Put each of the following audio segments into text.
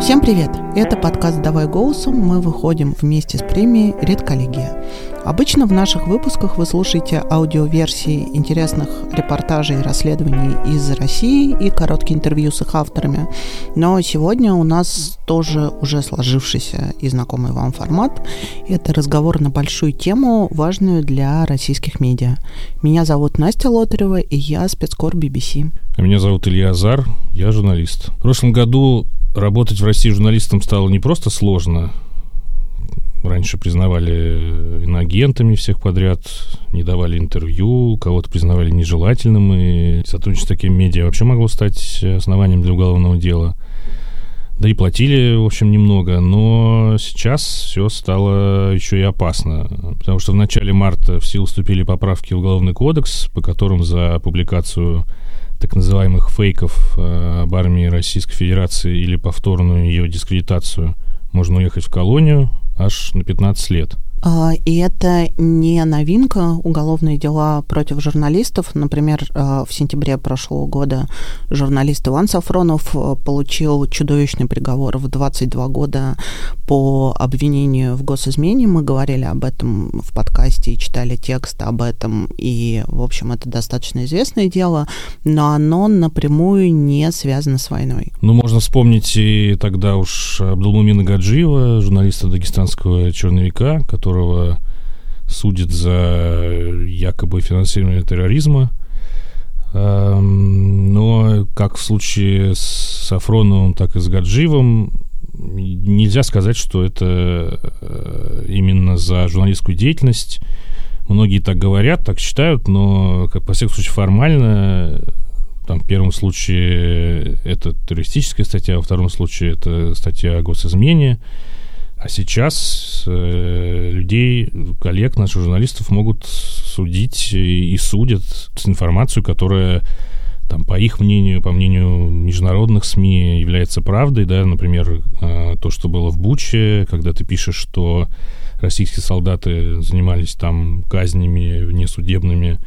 Всем привет! Это подкаст «Давай голосом». Мы выходим вместе с премией «Редколлегия». Обычно в наших выпусках вы слушаете аудиоверсии интересных репортажей и расследований из России и короткие интервью с их авторами. Но сегодня у нас тоже уже сложившийся и знакомый вам формат. Это разговор на большую тему, важную для российских медиа. Меня зовут Настя Лотарева, и я спецкор BBC. А меня зовут Илья Азар, я журналист. В прошлом году работать в России журналистом стало не просто сложно. Раньше признавали иноагентами всех подряд, не давали интервью, кого-то признавали нежелательным, и сотрудничество с таким медиа вообще могло стать основанием для уголовного дела. Да и платили, в общем, немного, но сейчас все стало еще и опасно, потому что в начале марта в силу вступили поправки в Уголовный кодекс, по которым за публикацию так называемых фейков э, об армии Российской Федерации или повторную ее дискредитацию можно уехать в колонию аж на 15 лет – и это не новинка. Уголовные дела против журналистов. Например, а, в сентябре прошлого года журналист Иван Сафронов а, получил чудовищный приговор в 22 года по обвинению в госизмене. Мы говорили об этом в подкасте и читали текст об этом. И, в общем, это достаточно известное дело, но оно напрямую не связано с войной. Ну, можно вспомнить и тогда уж Абдулмумина Гаджиева, журналиста дагестанского черновика, который которого судят за якобы финансирование терроризма. Эм, но как в случае с Сафроновым, так и с Гаджиевым, нельзя сказать, что это э, именно за журналистскую деятельность. Многие так говорят, так считают, но, как, по всяком случае, формально там, в первом случае это террористическая статья, во втором случае это статья о госизмене. А сейчас э, людей, коллег, наших журналистов могут судить и, и судят с информацией, которая там, по их мнению, по мнению международных СМИ, является правдой, да, например, э, то, что было в Буче, когда ты пишешь, что российские солдаты занимались там казнями внесудебными,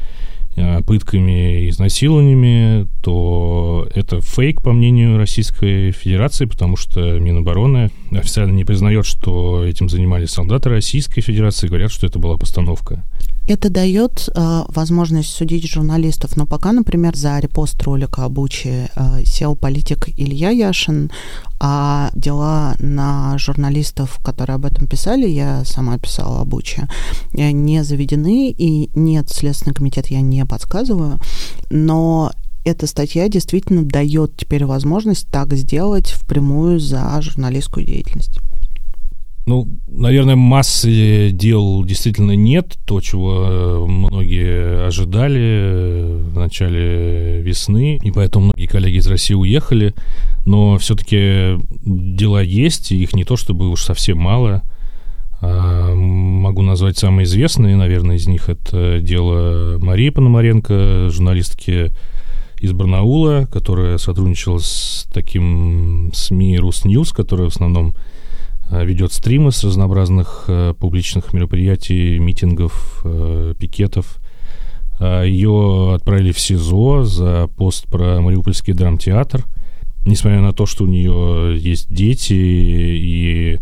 пытками и изнасилованиями, то это фейк, по мнению Российской Федерации, потому что Минобороны официально не признает, что этим занимались солдаты Российской Федерации, говорят, что это была постановка. Это дает э, возможность судить журналистов, но пока, например, за репост ролика об Уче э, сел политик Илья Яшин, а дела на журналистов, которые об этом писали, я сама писала об Уче, э, не заведены, и нет, Следственный комитет я не подсказываю, но эта статья действительно дает теперь возможность так сделать впрямую за журналистскую деятельность. Ну, наверное, массы дел действительно нет. То, чего э, многие ожидали в начале весны. И поэтому многие коллеги из России уехали. Но все-таки дела есть, их не то чтобы уж совсем мало. А, могу назвать самые известные, наверное, из них это дело Марии Пономаренко, журналистки из Барнаула, которая сотрудничала с таким СМИ «Русньюз», которая в основном ведет стримы с разнообразных э, публичных мероприятий, митингов, э, пикетов. Ее отправили в СИЗО за пост про Мариупольский драмтеатр. Несмотря на то, что у нее есть дети, и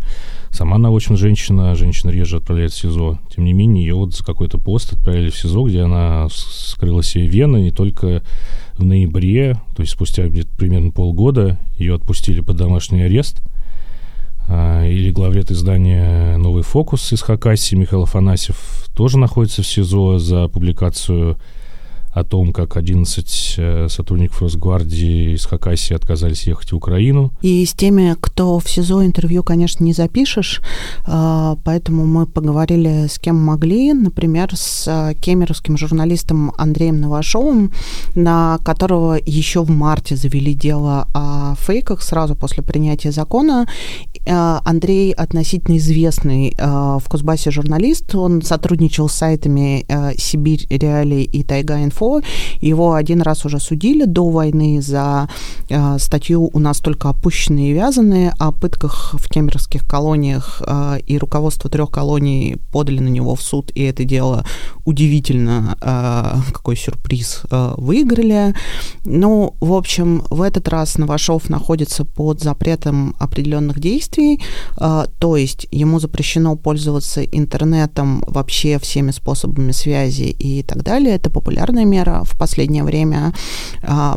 сама она очень женщина, женщина реже отправляет в СИЗО. Тем не менее, ее вот за какой-то пост отправили в СИЗО, где она скрыла себе вены, и только в ноябре, то есть спустя где-то примерно полгода, ее отпустили под домашний арест – или главред издания «Новый фокус» из Хакасии Михаил Афанасьев тоже находится в СИЗО за публикацию о том, как 11 э, сотрудников Росгвардии из Хакасии отказались ехать в Украину. И с теми, кто в СИЗО интервью, конечно, не запишешь, а, поэтому мы поговорили с кем могли, например, с э, кемеровским журналистом Андреем Новашовым, на которого еще в марте завели дело о фейках сразу после принятия закона. Э, Андрей относительно известный в Кузбассе журналист, он сотрудничал с сайтами «Сибирь Реалии» и «Тайга Инфо», инфо. Его один раз уже судили до войны за э, статью у нас только опущенные и вязаные, о пытках в кемеровских колониях э, и руководство трех колоний подали на него в суд, и это дело удивительно, какой сюрприз, выиграли. Ну, в общем, в этот раз Новашов находится под запретом определенных действий, то есть ему запрещено пользоваться интернетом вообще всеми способами связи и так далее. Это популярная мера в последнее время,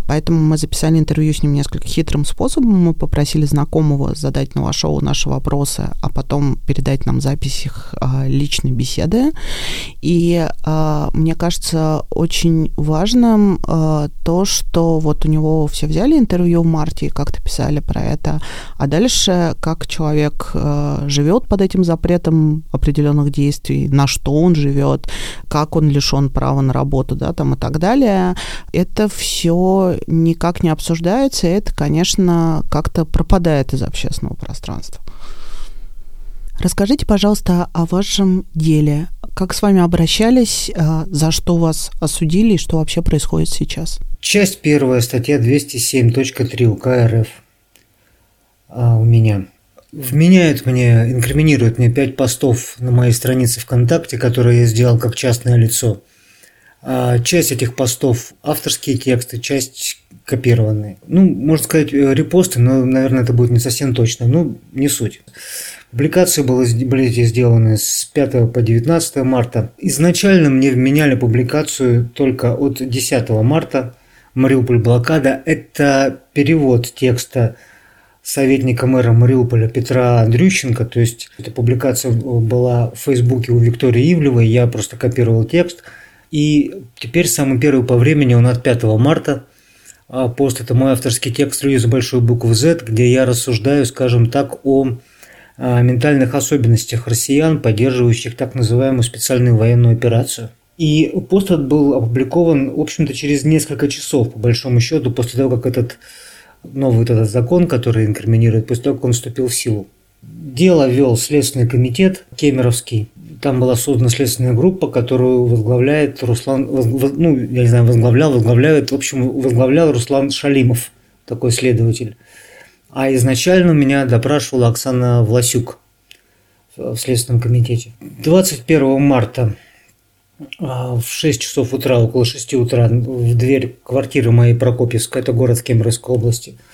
поэтому мы записали интервью с ним несколько хитрым способом. Мы попросили знакомого задать на шоу наши вопросы, а потом передать нам запись их а, личной беседы. И а, мне кажется очень важным а, то, что вот у него все взяли интервью в марте и как-то писали про это, а дальше как человек а, живет под этим запретом определенных действий, на что он живет, как он лишен права на работу, да, там и так далее. Это все никак не обсуждается, и это, конечно, как-то пропадает из общественного пространства. Расскажите, пожалуйста, о вашем деле. Как с вами обращались, э, за что вас осудили и что вообще происходит сейчас? Часть первая, статья 207.3 УК РФ а, у меня. Вменяют мне, инкриминируют мне пять постов на моей странице ВКонтакте, которые я сделал как частное лицо – часть этих постов авторские тексты, часть копированные. Ну, можно сказать, э, репосты, но, наверное, это будет не совсем точно. Ну, не суть. Публикации были сделаны с 5 по 19 марта. Изначально мне вменяли публикацию только от 10 марта. Мариуполь блокада – это перевод текста советника мэра Мариуполя Петра Андрющенко. То есть, эта публикация была в Фейсбуке у Виктории Ивлевой. Я просто копировал текст – и теперь самый первый по времени, он от 5 марта. А пост – это мой авторский текст «Люди за большую букву Z», где я рассуждаю, скажем так, о а, ментальных особенностях россиян, поддерживающих так называемую специальную военную операцию. И пост этот был опубликован, в общем-то, через несколько часов, по большому счету, после того, как этот новый этот закон, который инкриминирует, после того, как он вступил в силу. Дело вел Следственный комитет Кемеровский. Там была создана следственная группа, которую возглавляет Руслан, ну, я не знаю, возглавлял, возглавляет, в общем, возглавлял Руслан Шалимов, такой следователь. А изначально меня допрашивала Оксана Власюк в Следственном комитете. 21 марта а, в 6 часов утра, около 6 утра, в дверь квартиры моей Прокопьевской, это город Кемеровской области –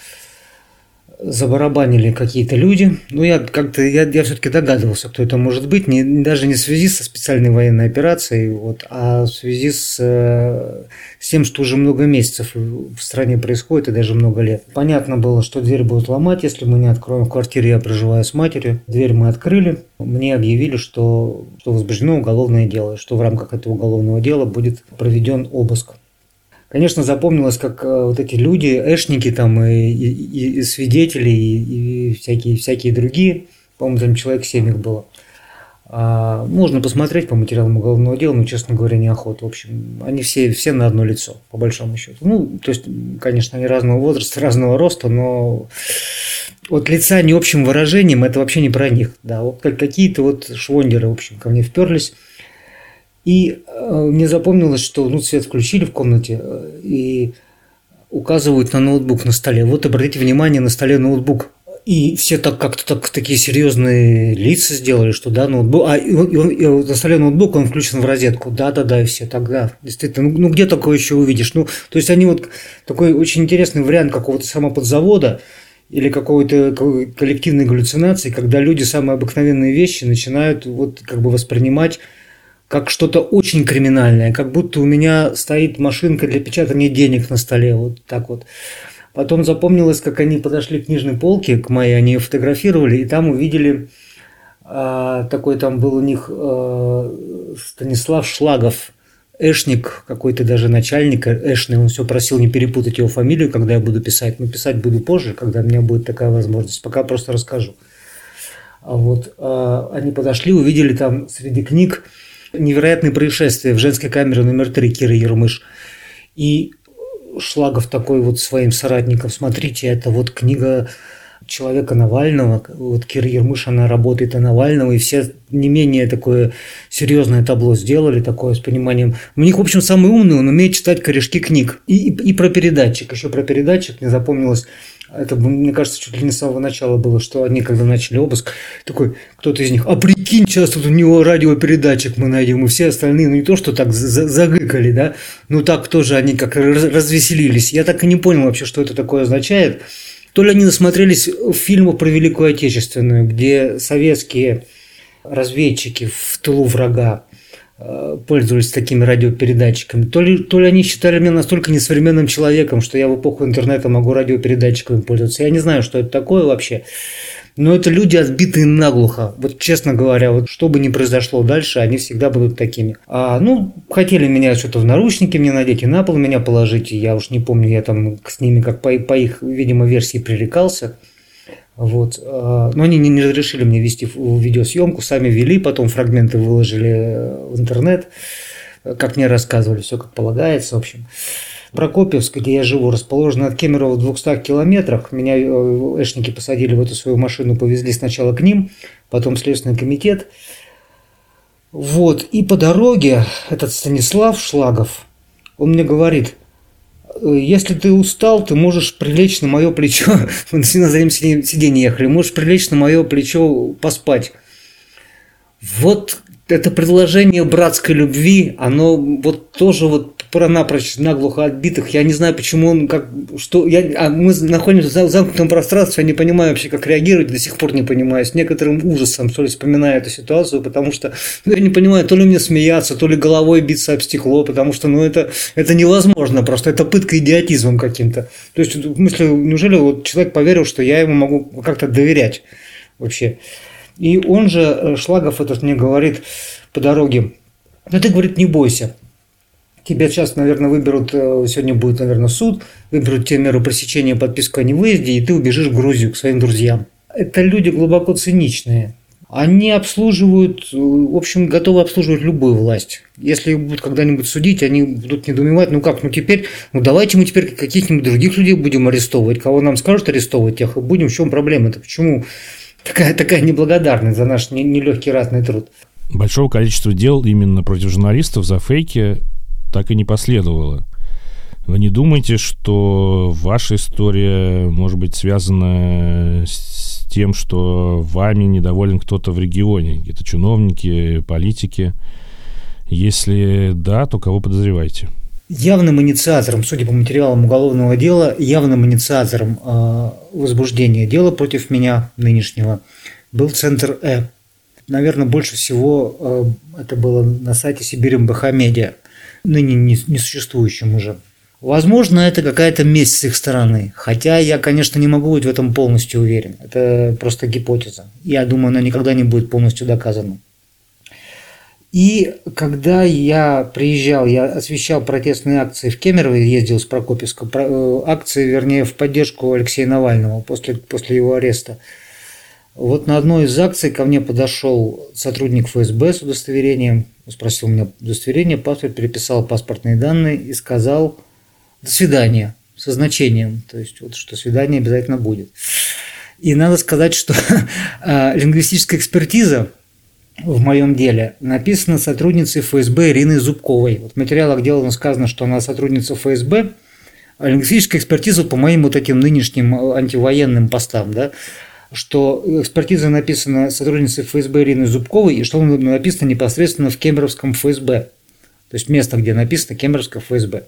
забарабанили какие-то люди. Ну, я как-то, я, я все-таки догадывался, кто это может быть, не, даже не в связи со специальной военной операцией, вот, а в связи с, э, с тем, что уже много месяцев в стране происходит и даже много лет. Понятно было, что дверь будут ломать, если мы не откроем. В квартире я проживаю с матерью. Дверь мы открыли. Мне объявили, что, что возбуждено уголовное дело, что в рамках этого уголовного дела будет проведен обыск. Конечно, запомнилось, как э, вот эти люди, эшники там и, и, и свидетели, и, и всякие, всякие другие, по-моему, там человек 7 их было. А, можно посмотреть по материалам уголовного дела, но, честно говоря, неохота. В общем, они все, все на одно лицо, по большому счету. Ну, то есть, конечно, они разного возраста, разного роста, но вот лица не общим выражением, это вообще не про них. Да, вот какие-то вот швондеры, в общем, ко мне вперлись. И э, мне запомнилось, что ну, свет включили в комнате э, и указывают на ноутбук на столе. Вот обратите внимание, на столе ноутбук. И все так как-то так, такие серьезные лица сделали, что да, ноутбук. А и, он, и, он, на столе ноутбук, он включен в розетку. Да, да, да, и все тогда. Действительно, ну, ну где такое еще увидишь? Ну, то есть они вот такой очень интересный вариант какого-то самоподзавода или какой-то коллективной галлюцинации, когда люди самые обыкновенные вещи начинают вот как бы воспринимать как что-то очень криминальное, как будто у меня стоит машинка для печатания денег на столе, вот так вот. Потом запомнилось, как они подошли к книжной полке, к моей, они ее фотографировали, и там увидели а, такой там был у них а, Станислав Шлагов, Эшник, какой-то даже начальник Эшный, он все просил не перепутать его фамилию, когда я буду писать. Но писать буду позже, когда у меня будет такая возможность. Пока просто расскажу. А вот а, они подошли, увидели там среди книг Невероятные происшествия в женской камере номер три Киры Ермыш. И Шлагов такой вот своим соратникам, смотрите, это вот книга человека Навального. Вот Кира Ермыш, она работает на Навального, и все не менее такое серьезное табло сделали, такое с пониманием. У них, в общем, самый умный, он умеет читать корешки книг. И, и, и про передатчик. Еще про передатчик мне запомнилось это, мне кажется, чуть ли не с самого начала было, что они, когда начали обыск, такой, кто-то из них, а прикинь, сейчас тут у него радиопередатчик мы найдем, и все остальные, ну не то, что так загыкали, да, ну так тоже они как развеселились. Я так и не понял вообще, что это такое означает. То ли они насмотрелись фильмов про Великую Отечественную, где советские разведчики в тылу врага пользовались такими радиопередатчиками. То ли, то ли они считали меня настолько несовременным человеком, что я в эпоху интернета могу радиопередатчиками пользоваться. Я не знаю, что это такое вообще. Но это люди, отбитые наглухо. Вот честно говоря, вот что бы ни произошло дальше, они всегда будут такими. А, ну, хотели меня что-то в наручники мне надеть и на пол меня положить. Я уж не помню, я там с ними как по, по их, видимо, версии пререкался. Вот. А, но они не разрешили мне вести видеосъемку, сами вели, потом фрагменты выложили э, в интернет, как мне рассказывали, все как полагается, в общем. Прокопьевск, где я живу, расположен от Кемерово в 200 километрах. Меня э, эшники посадили в эту свою машину, повезли сначала к ним, потом Следственный комитет. Вот, и по дороге этот Станислав Шлагов, он мне говорит, Э, если ты устал, ты можешь прилечь на мое плечо, мы на заднем сиденье ехали, можешь прилечь на мое плечо поспать. Вот это предложение братской любви, оно вот тоже вот про напрочь наглухо отбитых. Я не знаю, почему он как что я, а мы находимся в замкнутом пространстве, я не понимаю вообще, как реагировать, до сих пор не понимаю. С некоторым ужасом, что ли, вспоминаю эту ситуацию, потому что ну, я не понимаю, то ли мне смеяться, то ли головой биться об стекло, потому что ну это это невозможно, просто это пытка идиотизмом каким-то. То есть в смысле, неужели вот человек поверил, что я ему могу как-то доверять вообще? И он же, э, Шлагов этот мне говорит по дороге, ну ты, говорит, не бойся, Тебя сейчас, наверное, выберут, э, сегодня будет, наверное, суд, выберут тебе меру пресечения, подписку о невыезде, и ты убежишь в Грузию к своим друзьям. Это люди глубоко циничные. Они обслуживают, в общем, готовы обслуживать любую власть. Если их будут когда-нибудь судить, они будут недоумевать, ну как, ну теперь, ну давайте мы теперь каких-нибудь других людей будем арестовывать, кого нам скажут арестовывать, тех и будем, в чем проблема Это Почему такая, такая неблагодарность за наш нелегкий разный труд? Большого количества дел именно против журналистов за фейки так и не последовало. Вы не думаете, что ваша история может быть связана с тем, что вами недоволен кто-то в регионе, какие-то чиновники, политики? Если да, то кого подозреваете? Явным инициатором, судя по материалам уголовного дела, явным инициатором э, возбуждения дела против меня нынешнего был Центр Э. Наверное, больше всего э, это было на сайте Сибирь МБХ Медиа ныне несуществующим уже. Возможно, это какая-то месть с их стороны. Хотя я, конечно, не могу быть в этом полностью уверен. Это просто гипотеза. Я думаю, она никогда не будет полностью доказана. И когда я приезжал, я освещал протестные акции в Кемерово, ездил с Прокопьевска, э, акции, вернее, в поддержку Алексея Навального после, после его ареста. Вот на одной из акций ко мне подошел сотрудник ФСБ с удостоверением, спросил у меня удостоверение, паспорт, переписал паспортные данные и сказал «до свидания» со значением, то есть вот что свидание обязательно будет. И надо сказать, что а, лингвистическая экспертиза в моем деле написана сотрудницей ФСБ Ириной Зубковой. Вот в материалах дела сказано, что она сотрудница ФСБ, а лингвистическая экспертиза по моим вот этим нынешним антивоенным постам, да, что экспертиза написана сотрудницей ФСБ Ириной Зубковой, и что она написана непосредственно в Кемеровском ФСБ. То есть место, где написано Кемеровское ФСБ.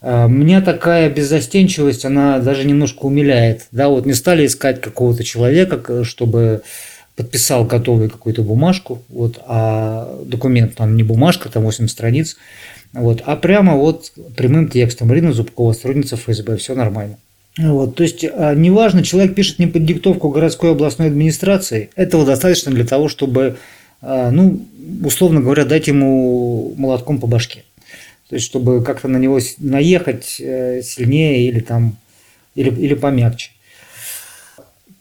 А, меня такая беззастенчивость, она даже немножко умиляет. Да, вот не стали искать какого-то человека, чтобы подписал готовую какую-то бумажку, вот, а документ там не бумажка, там 8 страниц, вот, а прямо вот прямым текстом Ирина Зубкова, сотрудница ФСБ, все нормально. Вот, то есть, а, неважно, человек пишет не под диктовку городской областной администрации, этого достаточно для того, чтобы, а, ну, условно говоря, дать ему молотком по башке. То есть, чтобы как-то на него наехать э, сильнее или там, или, или помягче.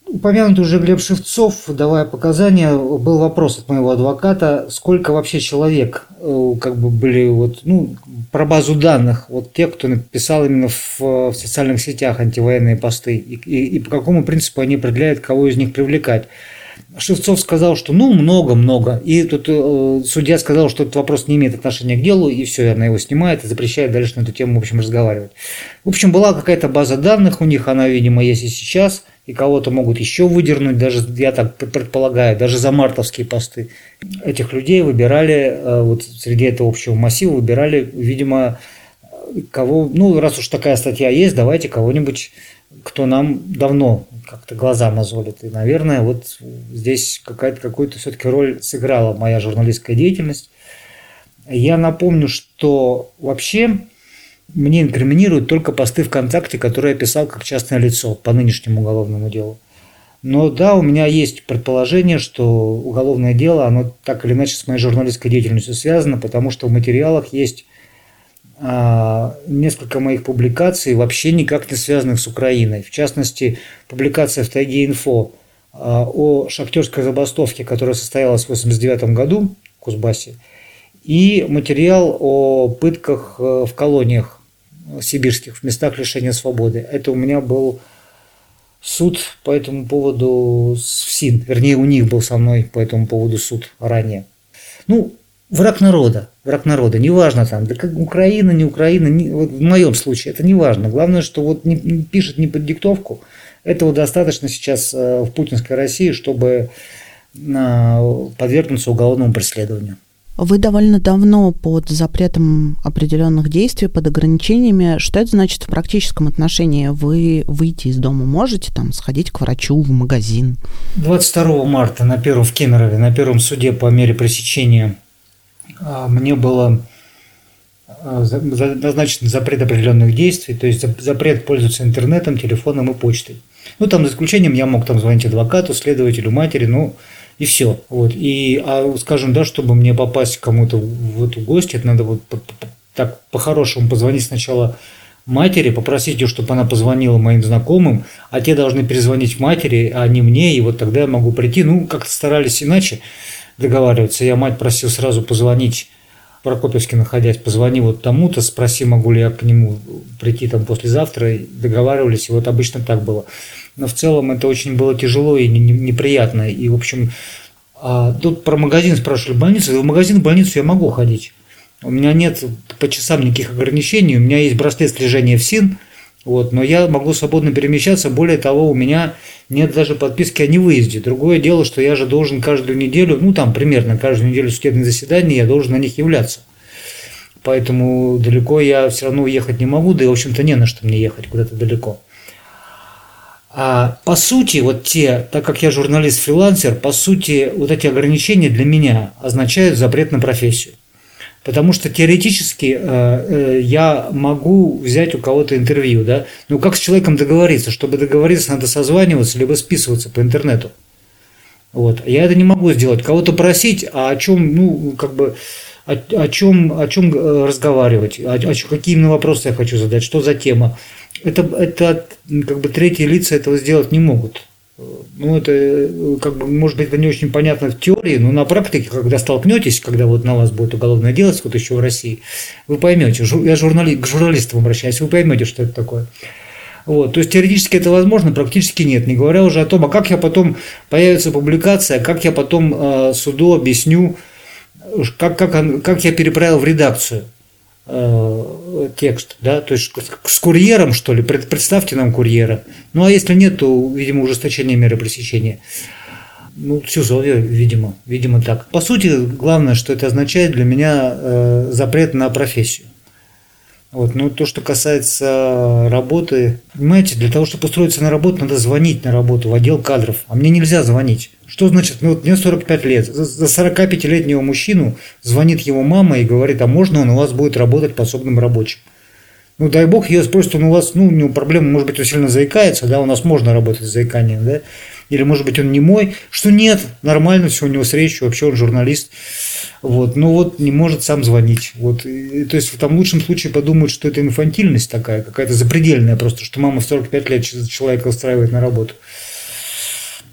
Упомянутый уже Глеб Шевцов, давая показания, был вопрос от моего адвоката, сколько вообще человек э, как бы были вот, ну, про базу данных, вот те, кто написал именно в, в социальных сетях антивоенные посты, и, и, и по какому принципу они определяют, кого из них привлекать. Шевцов сказал, что ну много-много. И тут э, судья сказал, что этот вопрос не имеет отношения к делу, и все, она его снимает и запрещает дальше на эту тему, в общем, разговаривать. В общем, была какая-то база данных у них, она, видимо, есть и сейчас, и кого-то могут еще выдернуть, даже, я так предполагаю, даже за мартовские посты. Этих людей выбирали, э, вот среди этого общего массива выбирали, видимо, кого, ну, раз уж такая статья есть, давайте кого-нибудь, кто нам давно как-то глаза мозолит. И, наверное, вот здесь какая-то какую-то все-таки роль сыграла моя журналистская деятельность. Я напомню, что вообще мне инкриминируют только посты ВКонтакте, которые я писал как частное лицо по нынешнему уголовному делу. Но да, у меня есть предположение, что уголовное дело, оно так или иначе с моей журналистской деятельностью связано, потому что в материалах есть а, несколько моих публикаций, вообще никак не связанных с Украиной. В частности, публикация в Тайге Инфо а, о шахтерской забастовке, которая состоялась в 1989 году в Кузбассе, и материал о пытках э, в колониях сибирских, в местах лишения свободы. Это у меня был суд по этому поводу в СИН, вернее, у них был со мной по этому поводу суд ранее. Ну, враг народа, враг народа, неважно там, да как Украина, не Украина, не, вот в моем случае это не важно. Главное, что вот не, не пишет не под диктовку, этого достаточно сейчас э, в путинской России, чтобы э, подвергнуться уголовному преследованию. Вы довольно давно под запретом определенных действий, под ограничениями. Что это значит в практическом отношении? Вы выйти из дома можете, там, сходить к врачу, в магазин? 22 марта на первом в Кемерове, на первом суде по мере пресечения а, мне было а, назначен запрет определенных действий, то есть запрет пользоваться интернетом, телефоном и почтой. Ну, там, за исключением, я мог там звонить адвокату, следователю, матери, ну, и все. Вот. И, а, скажем, да, чтобы мне попасть кому-то в эту гости, это надо вот так по-хорошему позвонить сначала матери, попросить ее, чтобы она позвонила моим знакомым, а те должны перезвонить матери, а не мне, и вот тогда я могу прийти. Ну, как-то старались иначе договариваться. Я мать просил сразу позвонить Прокопьевске находясь, позвони вот тому-то, спроси, могу ли я к нему прийти там послезавтра. Договаривались, и вот обычно так было. Но в целом это очень было тяжело и неприятно. И, в общем, а тут про магазин спрашивали, больницу. В магазин, в больницу я могу ходить. У меня нет по часам никаких ограничений. У меня есть браслет слежения в СИН, вот, но я могу свободно перемещаться. Более того, у меня нет даже подписки о невыезде. Другое дело, что я же должен каждую неделю, ну там примерно каждую неделю судебных заседаний, я должен на них являться. Поэтому далеко я все равно уехать не могу, да и, в общем-то, не на что мне ехать куда-то далеко. А по сути, вот те, так как я журналист-фрилансер, по сути, вот эти ограничения для меня означают запрет на профессию. Потому что теоретически э, э, я могу взять у кого-то интервью, да, но как с человеком договориться? Чтобы договориться, надо созваниваться, либо списываться по интернету. Вот. Я это не могу сделать. Кого-то просить, а о чем, ну, как бы, о, о чем, о чем э, разговаривать, о, о, какие именно вопросы я хочу задать, что за тема. Это, это как бы третьи лица этого сделать не могут. Ну, это, как бы, может быть, это не очень понятно в теории, но на практике, когда столкнетесь, когда вот на вас будет уголовное дело, вот еще в России, вы поймете, я журнали, к журналистам обращаюсь, вы поймете, что это такое. Вот, то есть теоретически это возможно, практически нет. Не говоря уже о том, а как я потом появится публикация, как я потом э, суду объясню, как, как, как я переправил в редакцию текст, да, то есть с курьером, что ли, представьте нам курьера. Ну, а если нет, то, видимо, ужесточение меры пресечения. Ну, СИЗО, видимо, видимо так. По сути, главное, что это означает для меня э, запрет на профессию. Вот, ну, то, что касается работы, понимаете, для того, чтобы устроиться на работу, надо звонить на работу в отдел кадров, а мне нельзя звонить. Что значит, ну вот мне 45 лет, за 45-летнего мужчину звонит его мама и говорит, а можно он у вас будет работать подсобным рабочим? Ну, дай бог, ее спросят, он у вас, ну, у него проблема, может быть, он сильно заикается, да, у нас можно работать с заиканием, да, или, может быть, он не мой, что нет, нормально все у него с речью, вообще он журналист, вот, ну вот не может сам звонить, вот, и, то есть в том лучшем случае подумают, что это инфантильность такая, какая-то запредельная просто, что мама в 45 лет человека устраивает на работу.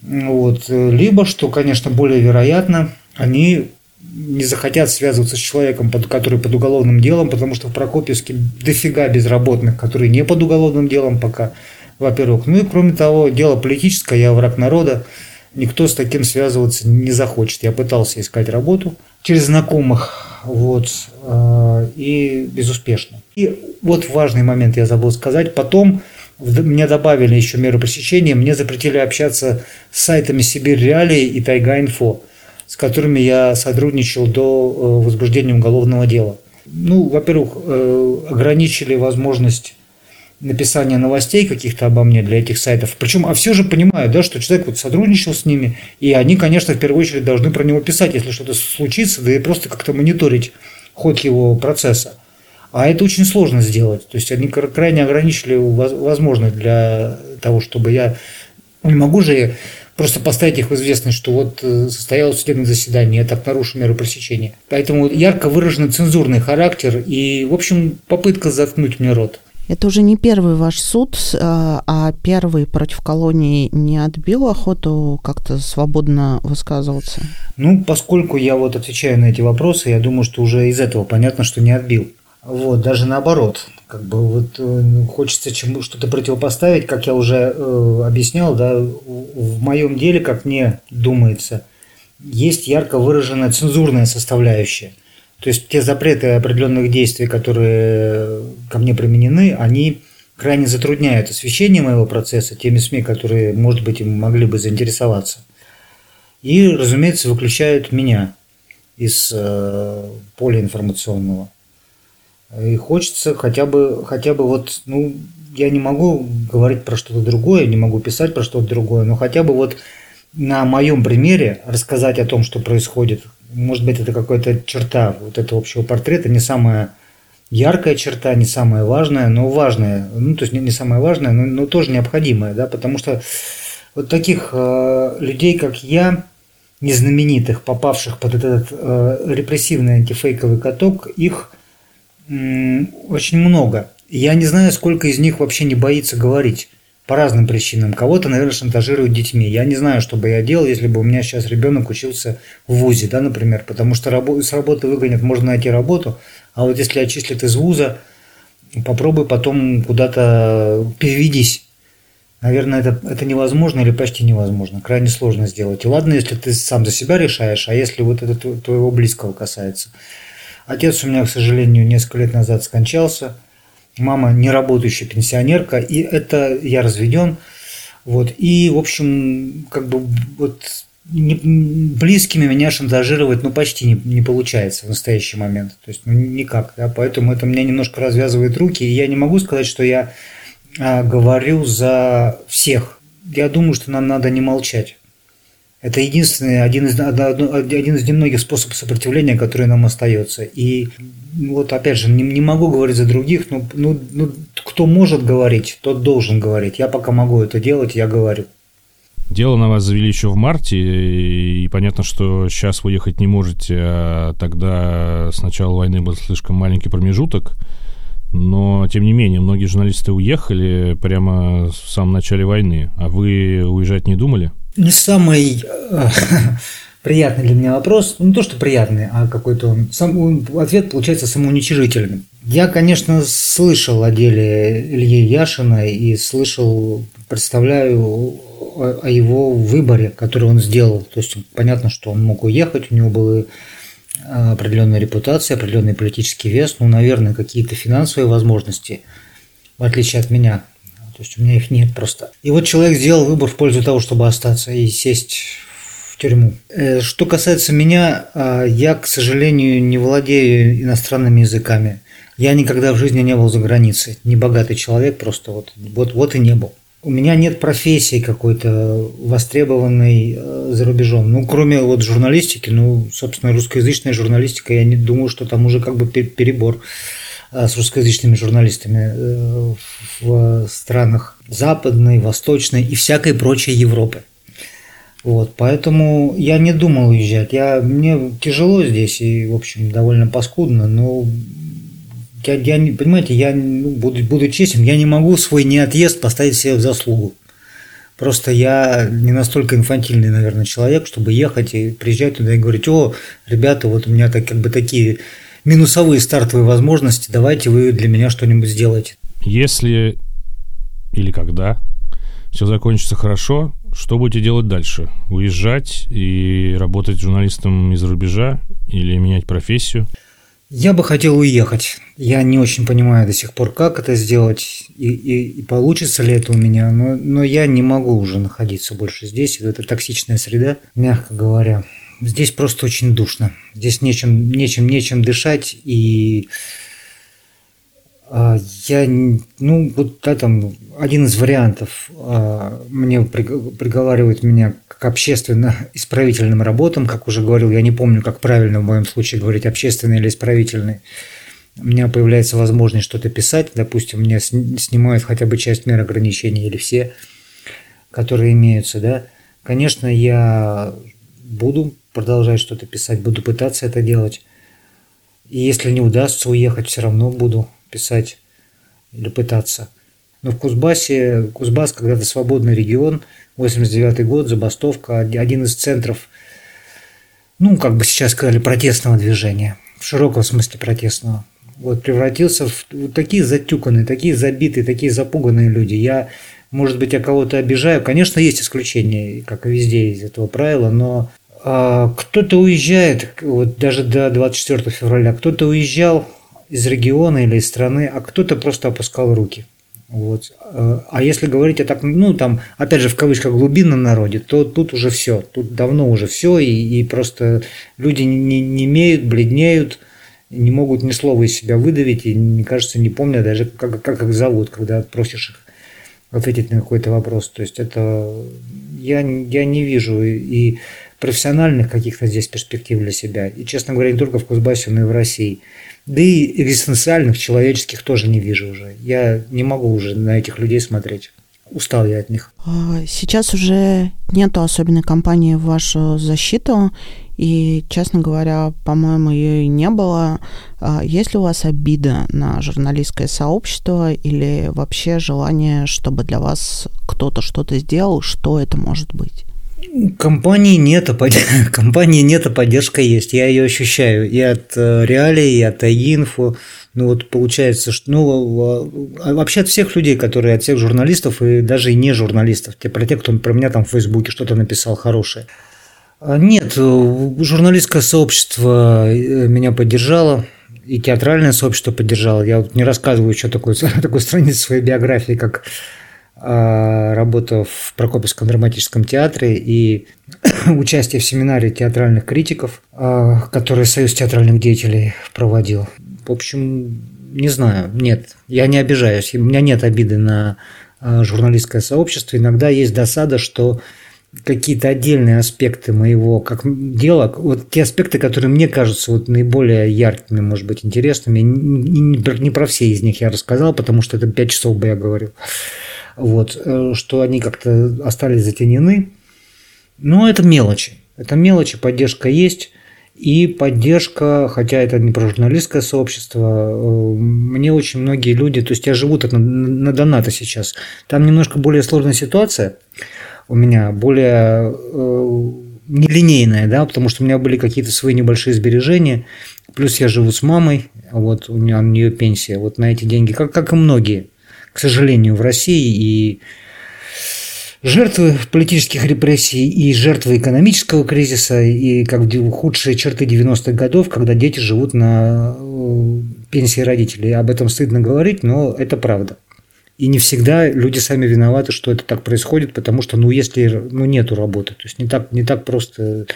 Вот. Либо, что, конечно, более вероятно, они не захотят связываться с человеком, который под уголовным делом, потому что в Прокопьевске дофига безработных, которые не под уголовным делом пока, во-первых. Ну и кроме того, дело политическое, я враг народа, никто с таким связываться не захочет. Я пытался искать работу через знакомых, вот, э, и безуспешно. И вот важный момент я забыл сказать. Потом мне добавили еще меры пресечения, мне запретили общаться с сайтами Сибирь Реалии и Тайга Инфо, с которыми я сотрудничал до э, возбуждения уголовного дела. Ну, во-первых, э, ограничили возможность написания новостей каких-то обо мне для этих сайтов. Причем, а все же понимают, да, что человек вот сотрудничал с ними, и они, конечно, в первую очередь должны про него писать, если что-то случится, да и просто как-то мониторить ход его процесса. А это очень сложно сделать. То есть они крайне ограничили возможность для того, чтобы я... Не могу же просто поставить их в известность, что вот э, состоялось судебное заседание, я так нарушу меры пресечения. Поэтому ярко выраженный цензурный характер и, в общем, попытка заткнуть мне рот. Это уже не первый ваш суд, а, а первый против колонии не отбил охоту как-то свободно высказываться? Ну, поскольку я вот отвечаю на эти вопросы, я думаю, что уже из этого понятно, что не отбил. Вот, даже наоборот, как бы вот э, хочется чему что-то противопоставить, как я уже э, объяснял, да, в моем деле, как мне думается, есть ярко выраженная цензурная составляющая – то есть те запреты определенных действий, которые ко мне применены, они крайне затрудняют освещение моего процесса теми СМИ, которые, может быть, им могли бы заинтересоваться. И, разумеется, выключают меня из э, поля информационного. И хочется хотя бы, хотя бы вот, ну, я не могу говорить про что-то другое, не могу писать про что-то другое, но хотя бы вот на моем примере рассказать о том, что происходит может быть, это какая-то черта вот этого общего портрета, не самая яркая черта, не самая важная, но важная, ну, то есть не, не самая важная, но, но тоже необходимая, да, потому что вот таких э, людей, как я, незнаменитых, попавших под этот э, репрессивный антифейковый каток, их э, очень много. Я не знаю, сколько из них вообще не боится говорить по разным причинам. Кого-то, наверное, шантажируют детьми. Я не знаю, что бы я делал, если бы у меня сейчас ребенок учился в ВУЗе, да, например, потому что с работы выгонят, можно найти работу, а вот если отчислят из ВУЗа, попробуй потом куда-то переведись. Наверное, это, это невозможно или почти невозможно. Крайне сложно сделать. И ладно, если ты сам за себя решаешь, а если вот это твоего близкого касается. Отец у меня, к сожалению, несколько лет назад скончался – мама не работающая пенсионерка, и это я разведен. Вот, и, в общем, как бы вот не, близкими меня шантажировать ну, почти не, не получается в настоящий момент. То есть ну, никак. Да? Поэтому это меня немножко развязывает руки. И я не могу сказать, что я а, говорю за всех. Я думаю, что нам надо не молчать. Это единственный, один из, один из немногих способов сопротивления, который нам остается. И вот опять же, не, не могу говорить за других, но ну, ну, кто может говорить, тот должен говорить. Я пока могу это делать, я говорю. Дело на вас завели еще в марте, и понятно, что сейчас вы ехать не можете, а тогда с начала войны был слишком маленький промежуток. Но, тем не менее, многие журналисты уехали прямо в самом начале войны. А вы уезжать не думали? Не самый э, приятный для меня вопрос. Ну, не то, что приятный, а какой-то он, сам, ответ получается самоуничижительным. Я, конечно, слышал о деле Ильи Яшина и слышал, представляю о, о его выборе, который он сделал. То есть понятно, что он мог уехать, у него была определенная репутация, определенный политический вес, ну, наверное, какие-то финансовые возможности, в отличие от меня, то есть у меня их нет просто. И вот человек сделал выбор в пользу того, чтобы остаться и сесть в тюрьму. Э, что касается меня, а, я, к сожалению, не владею иностранными языками. Я никогда в жизни не был за границей. Не богатый человек просто вот, вот, вот и не был. У меня нет профессии какой-то востребованной э, за рубежом. Ну, кроме вот журналистики, ну, собственно, русскоязычная журналистика, я не думаю, что там уже как бы перебор. Э, с русскоязычными журналистами э, в странах Западной, Восточной и всякой прочей Европы. Вот, поэтому я не думал уезжать. Я, мне тяжело здесь и, в общем, довольно паскудно, но я, я понимаете, я ну, буду, буду честен, я не могу свой неотъезд поставить себе в заслугу. Просто я не настолько инфантильный, наверное, человек, чтобы ехать и приезжать туда и говорить, о, ребята, вот у меня так, как бы такие минусовые стартовые возможности, давайте вы для меня что-нибудь сделаете. Если или когда все закончится хорошо, что будете делать дальше? Уезжать и работать журналистом из рубежа или менять профессию? Я бы хотел уехать. Я не очень понимаю до сих пор, как это сделать и, и, и получится ли это у меня, но, но я не могу уже находиться больше здесь. Это токсичная среда, мягко говоря. Здесь просто очень душно. Здесь нечем, нечем, нечем дышать и а, я, ну, вот да, там один из вариантов а, мне приговаривает меня к общественно-исправительным работам, как уже говорил, я не помню, как правильно в моем случае говорить, общественный или исправительный. У меня появляется возможность что-то писать, допустим, мне снимают хотя бы часть мер ограничений или все, которые имеются, да. Конечно, я буду продолжать что-то писать, буду пытаться это делать. И если не удастся уехать, все равно буду писать или пытаться. Но в Кузбассе, Кузбасс когда-то свободный регион, 89 год, забастовка, один из центров, ну, как бы сейчас сказали, протестного движения, в широком смысле протестного. Вот превратился в такие затюканные, такие забитые, такие запуганные люди. Я, может быть, я кого-то обижаю. Конечно, есть исключения, как и везде из этого правила, но а, кто-то уезжает, вот даже до 24 февраля, кто-то уезжал из региона или из страны, а кто-то просто опускал руки. Вот. А если говорить о так, ну там, опять же, в кавычках глубинном народе, то тут уже все, тут давно уже все, и, и просто люди не, не имеют, бледнеют, не могут ни слова из себя выдавить, и, мне кажется, не помнят даже, как, как их зовут, когда просишь их ответить на какой-то вопрос. То есть это я, я не вижу и профессиональных каких-то здесь перспектив для себя. И, честно говоря, не только в Кузбассе, но и в России. Да и экзистенциальных, человеческих тоже не вижу уже. Я не могу уже на этих людей смотреть. Устал я от них. А, сейчас уже нету особенной кампании в вашу защиту, и, честно говоря, по-моему, ее и не было. А, есть ли у вас обида на журналистское сообщество или вообще желание, чтобы для вас кто-то что-то сделал? Что это может быть? Компании нет, а под... компании нет, а поддержка есть. Я ее ощущаю и от э, реалий, и от инфо. Ну вот получается, что ну вообще от всех людей, которые от всех журналистов и даже и не журналистов, те про тех, кто про меня там в Фейсбуке что-то написал хорошее. А нет, э, журналистское сообщество э, меня поддержало, и театральное сообщество поддержало. Я вот не рассказываю еще такой, такой страницы своей биографии, как а, работа в Прокопьевском драматическом театре и участие в семинаре театральных критиков, а, который Союз театральных деятелей проводил. В общем, не знаю, нет, я не обижаюсь, у меня нет обиды на журналистское сообщество. Иногда есть досада, что какие-то отдельные аспекты моего как дела, вот те аспекты, которые мне кажутся вот наиболее яркими, может быть, интересными, не, про все из них я рассказал, потому что это пять часов бы я говорил вот, э, что они как-то остались затенены. Но это мелочи. Это мелочи, поддержка есть. И поддержка, хотя это не про журналистское сообщество, э, мне очень многие люди, то есть я живу так на, на донаты сейчас, там немножко более сложная ситуация у меня, более э, нелинейная, да, потому что у меня были какие-то свои небольшие сбережения, плюс я живу с мамой, вот у меня у нее пенсия, вот на эти деньги, как, как и многие, к сожалению, в России. И жертвы политических репрессий, и жертвы экономического кризиса, и как худшие черты 90-х годов, когда дети живут на э, пенсии родителей. Об этом стыдно говорить, но это правда. И не всегда люди сами виноваты, что это так происходит, потому что, ну, если ну, нету работы, то есть не так, не так просто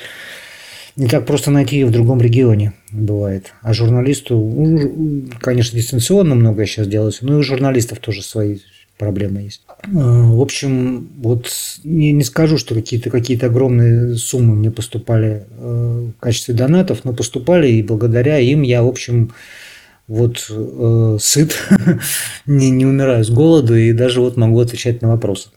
не так просто найти ее в другом регионе бывает. А журналисту, конечно, дистанционно многое сейчас делается, но и у журналистов тоже свои проблемы есть. А, в общем, вот не, не скажу, что какие-то какие огромные суммы мне поступали э, в качестве донатов, но поступали, и благодаря им я, в общем, вот э, сыт, не, не умираю с голоду, и даже вот могу отвечать на вопросы.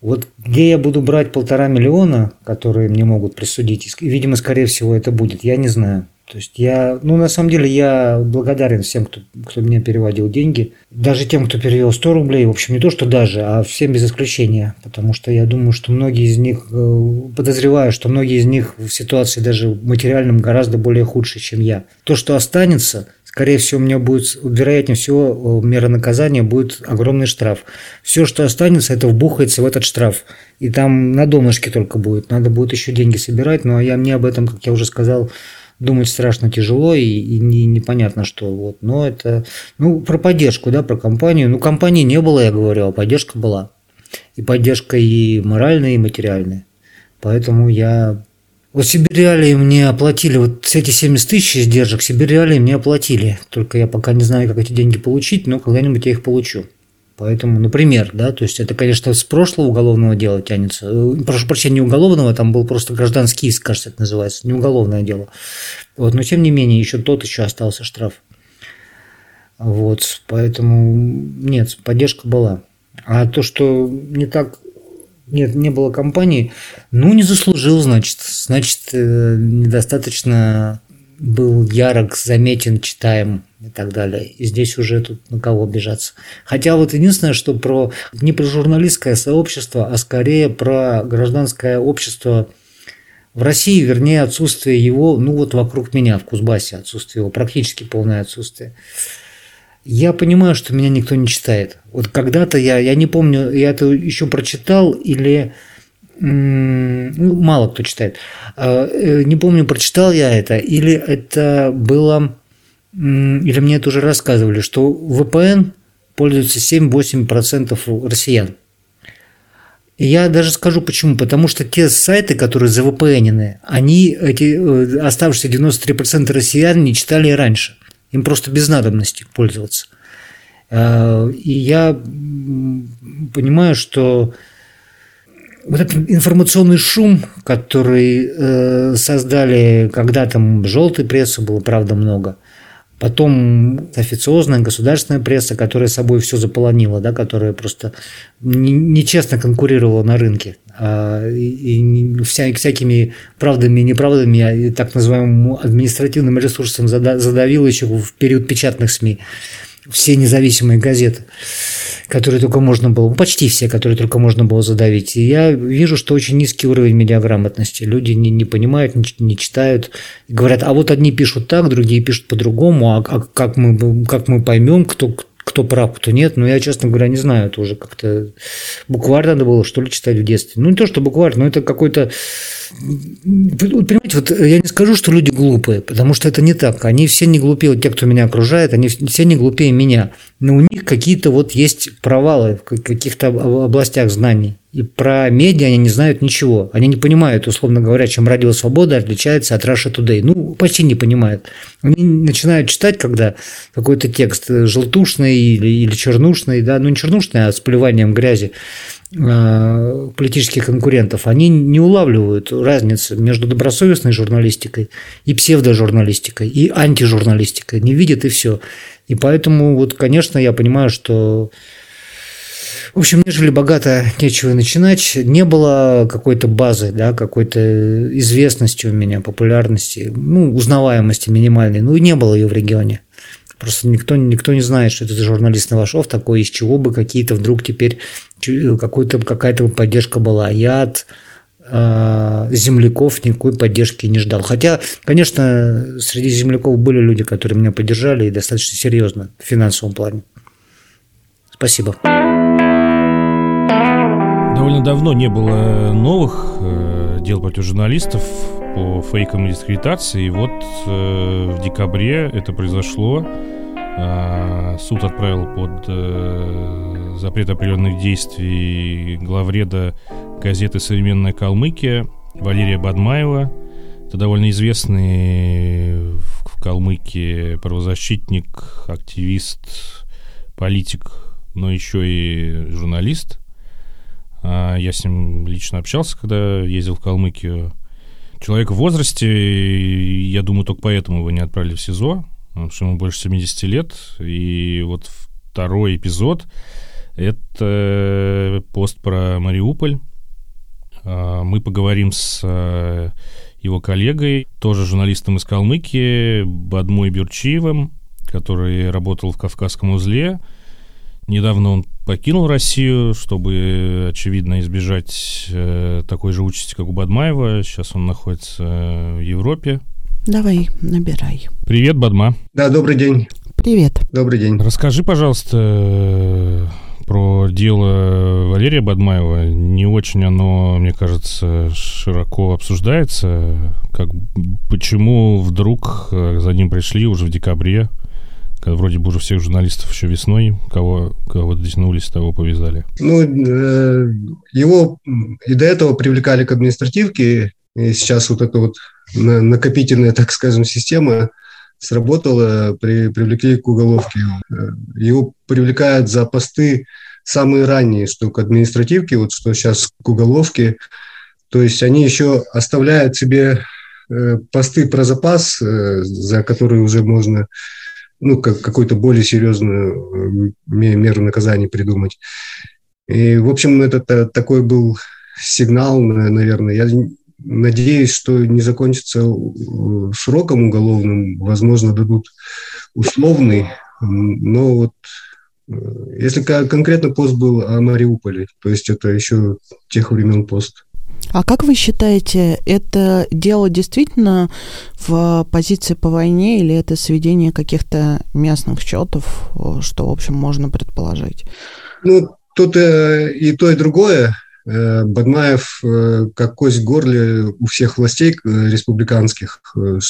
Вот где я буду брать полтора миллиона, которые мне могут присудить, и, видимо, скорее всего, это будет, я не знаю. То есть я, ну на самом деле я благодарен всем, кто, кто мне переводил деньги, даже тем, кто перевел 100 рублей, в общем не то, что даже, а всем без исключения, потому что я думаю, что многие из них, э, подозреваю, что многие из них в ситуации даже материальном гораздо более худшей, чем я. То, что останется, скорее всего, у меня будет, вероятнее всего, мера наказания будет огромный штраф. Все, что останется, это вбухается в этот штраф. И там на донышке только будет. Надо будет еще деньги собирать. Ну, а я мне об этом, как я уже сказал, думать страшно тяжело и, и не, непонятно что. Вот. Но это, ну, про поддержку, да, про компанию. Ну, компании не было, я говорю, а поддержка была. И поддержка и моральная, и материальная. Поэтому я... Вот Сибириалии мне оплатили, вот эти 70 тысяч издержек Сибириалии мне оплатили. Только я пока не знаю, как эти деньги получить, но когда-нибудь я их получу. Поэтому, например, да, то есть это, конечно, с прошлого уголовного дела тянется. Э, прошу прощения, не уголовного, там был просто гражданский иск, кажется, это называется, не уголовное дело. Вот, но тем не менее, еще тот еще остался штраф. Вот, поэтому нет, поддержка была. А то, что не так, нет, не было компании, ну, не заслужил, значит. Значит, э, недостаточно был ярок, заметен, читаем и так далее. И здесь уже тут на кого обижаться. Хотя вот единственное, что про не про журналистское сообщество, а скорее про гражданское общество в России, вернее, отсутствие его, ну вот вокруг меня в Кузбассе отсутствие его, практически полное отсутствие. Я понимаю, что меня никто не читает. Вот когда-то я, я не помню, я это еще прочитал или ну, мало кто читает. А, э, не помню, прочитал я это, или это было, или мне это уже рассказывали, что VPN пользуется 7-8% россиян. Я даже скажу почему. Потому что те сайты, которые за VPN, они, эти э, оставшиеся 93% россиян не читали раньше. Им просто без надобности пользоваться. А, и я понимаю, что вот этот информационный шум, который э, создали когда там желтой прессы было, правда, много. Потом официозная государственная пресса, которая собой все заполонила, да, которая просто нечестно конкурировала на рынке. А, и, и вся, всякими правдами и неправдами, так называемым административным ресурсом задавила еще в период печатных СМИ все независимые газеты которые только можно было, почти все, которые только можно было задавить. И я вижу, что очень низкий уровень медиаграмотности. Люди не, не понимают, не, не читают. Говорят, а вот одни пишут так, другие пишут по-другому, а, а как, мы, как мы поймем, кто, кто прав, кто нет. Но я, честно говоря, не знаю. Это уже как-то букварь надо было, что ли, читать в детстве. Ну, не то, что букварь, но это какой-то Понимаете, вот я не скажу, что люди глупые, потому что это не так. Они все не глупее, те, кто меня окружает, они все не глупее меня. Но у них какие-то вот есть провалы в каких-то областях знаний. И про медиа они не знают ничего. Они не понимают, условно говоря, чем Радио Свобода отличается от Russia Today. Ну, почти не понимают. Они начинают читать, когда какой-то текст желтушный или, или чернушный, да, ну не чернушный, а с плеванием грязи Э, политических конкурентов, они не улавливают разницы между добросовестной журналистикой и псевдожурналистикой, и антижурналистикой. Не видят и все. И поэтому, вот, конечно, я понимаю, что в общем, нежели богато нечего начинать, не было какой-то базы, да, какой-то известности у меня, популярности, ну, узнаваемости минимальной, ну, и не было ее в регионе. Просто никто, никто не знает, что это за журналист Новашов такой, из чего бы какие-то вдруг теперь какой-то, какая-то поддержка была. Я от э, земляков никакой поддержки не ждал. Хотя, конечно, среди земляков были люди, которые меня поддержали и достаточно серьезно в финансовом плане. Спасибо. Довольно давно не было новых э, дел против журналистов по фейкам и дискредитации. И вот э, в декабре это произошло. Э, суд отправил под э, запрет определенных действий главреда газеты «Современная Калмыкия» Валерия Бадмаева. Это довольно известный в Калмыкии правозащитник, активист, политик, но еще и журналист. А, я с ним лично общался, когда ездил в Калмыкию. Человек в возрасте, я думаю, только поэтому его не отправили в СИЗО, потому что ему больше 70 лет. И вот второй эпизод — это пост про Мариуполь. А, мы поговорим с э, его коллегой, тоже журналистом из Калмыкии, Бадмой Бюрчиевым, который работал в Кавказском узле. Недавно он покинул Россию, чтобы, очевидно, избежать э, такой же участи, как у Бадмаева. Сейчас он находится в Европе. Давай, набирай. Привет, Бадма. Да, добрый день. Привет. Добрый день. Расскажи, пожалуйста, про дело Валерия Бадмаева. Не очень оно, мне кажется, широко обсуждается. Как, почему вдруг э, за ним пришли уже в декабре, вроде бы уже всех журналистов еще весной, кого, кого дотянулись, того повязали? Ну, э, его и до этого привлекали к административке, и сейчас вот эта вот накопительная, так скажем, система сработала, при, привлекли к уголовке. Его привлекают за посты самые ранние, что к административке, вот что сейчас к уголовке. То есть они еще оставляют себе э, посты про запас, э, за которые уже можно ну, как, какую-то более серьезную э, меру наказания придумать. И, в общем, это такой был сигнал, наверное. Я надеюсь, что не закончится э, сроком уголовным, возможно, дадут условный, но вот э, если конкретно пост был о Мариуполе, то есть это еще тех времен пост. А как вы считаете, это дело действительно в позиции по войне или это сведение каких-то местных счетов, что, в общем, можно предположить? Ну, тут э, и то, и другое. Э, Бадмаев э, как кость в горле у всех властей э, республиканских,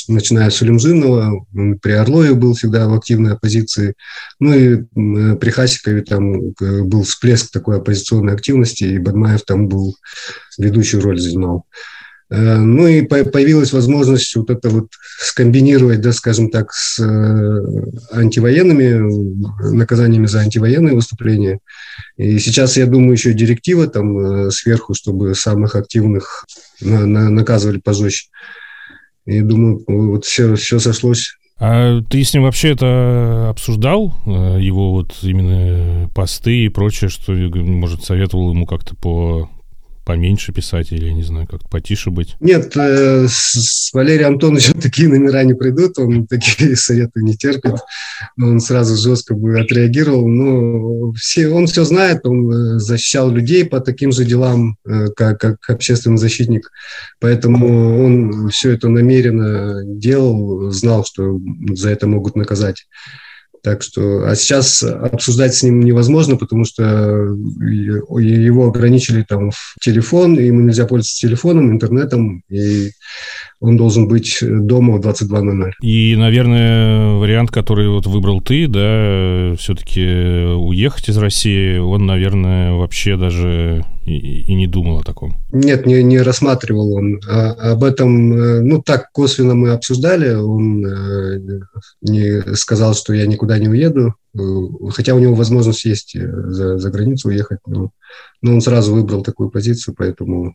начиная с Улимжинова, при Орлове был всегда в активной оппозиции, ну и при Хасикове там был всплеск такой оппозиционной активности, и Бадмаев там был, ведущую роль занимал. Э, ну и появилась возможность вот это вот скомбинировать, да, скажем так, с э, антивоенными, наказаниями за антивоенные выступления. И сейчас, я думаю, еще директива там э, сверху, чтобы самых активных наказывали пожестче. И думаю, вот все, все сошлось. А ты с ним вообще это обсуждал? Его вот именно посты и прочее, что, может, советовал ему как-то по поменьше писать или, не знаю, как потише быть? Нет, э, с Валерием Антоновичем такие номера не придут, он такие советы не терпит. Он сразу жестко бы отреагировал. Но все, он все знает, он э, защищал людей по таким же делам, э, как, как общественный защитник. Поэтому он все это намеренно делал, знал, что за это могут наказать. Так что, а сейчас обсуждать с ним невозможно, потому что его ограничили там в телефон, ему нельзя пользоваться телефоном, интернетом, и он должен быть дома в 22.00. И, наверное, вариант, который вот выбрал ты, да, все-таки уехать из России, он, наверное, вообще даже и, и не думал о таком. Нет, не, не рассматривал он. А, об этом, э, ну, так косвенно мы обсуждали. Он э, не сказал, что я никуда не уеду, э, хотя у него возможность есть за, за границу уехать, но, но он сразу выбрал такую позицию, поэтому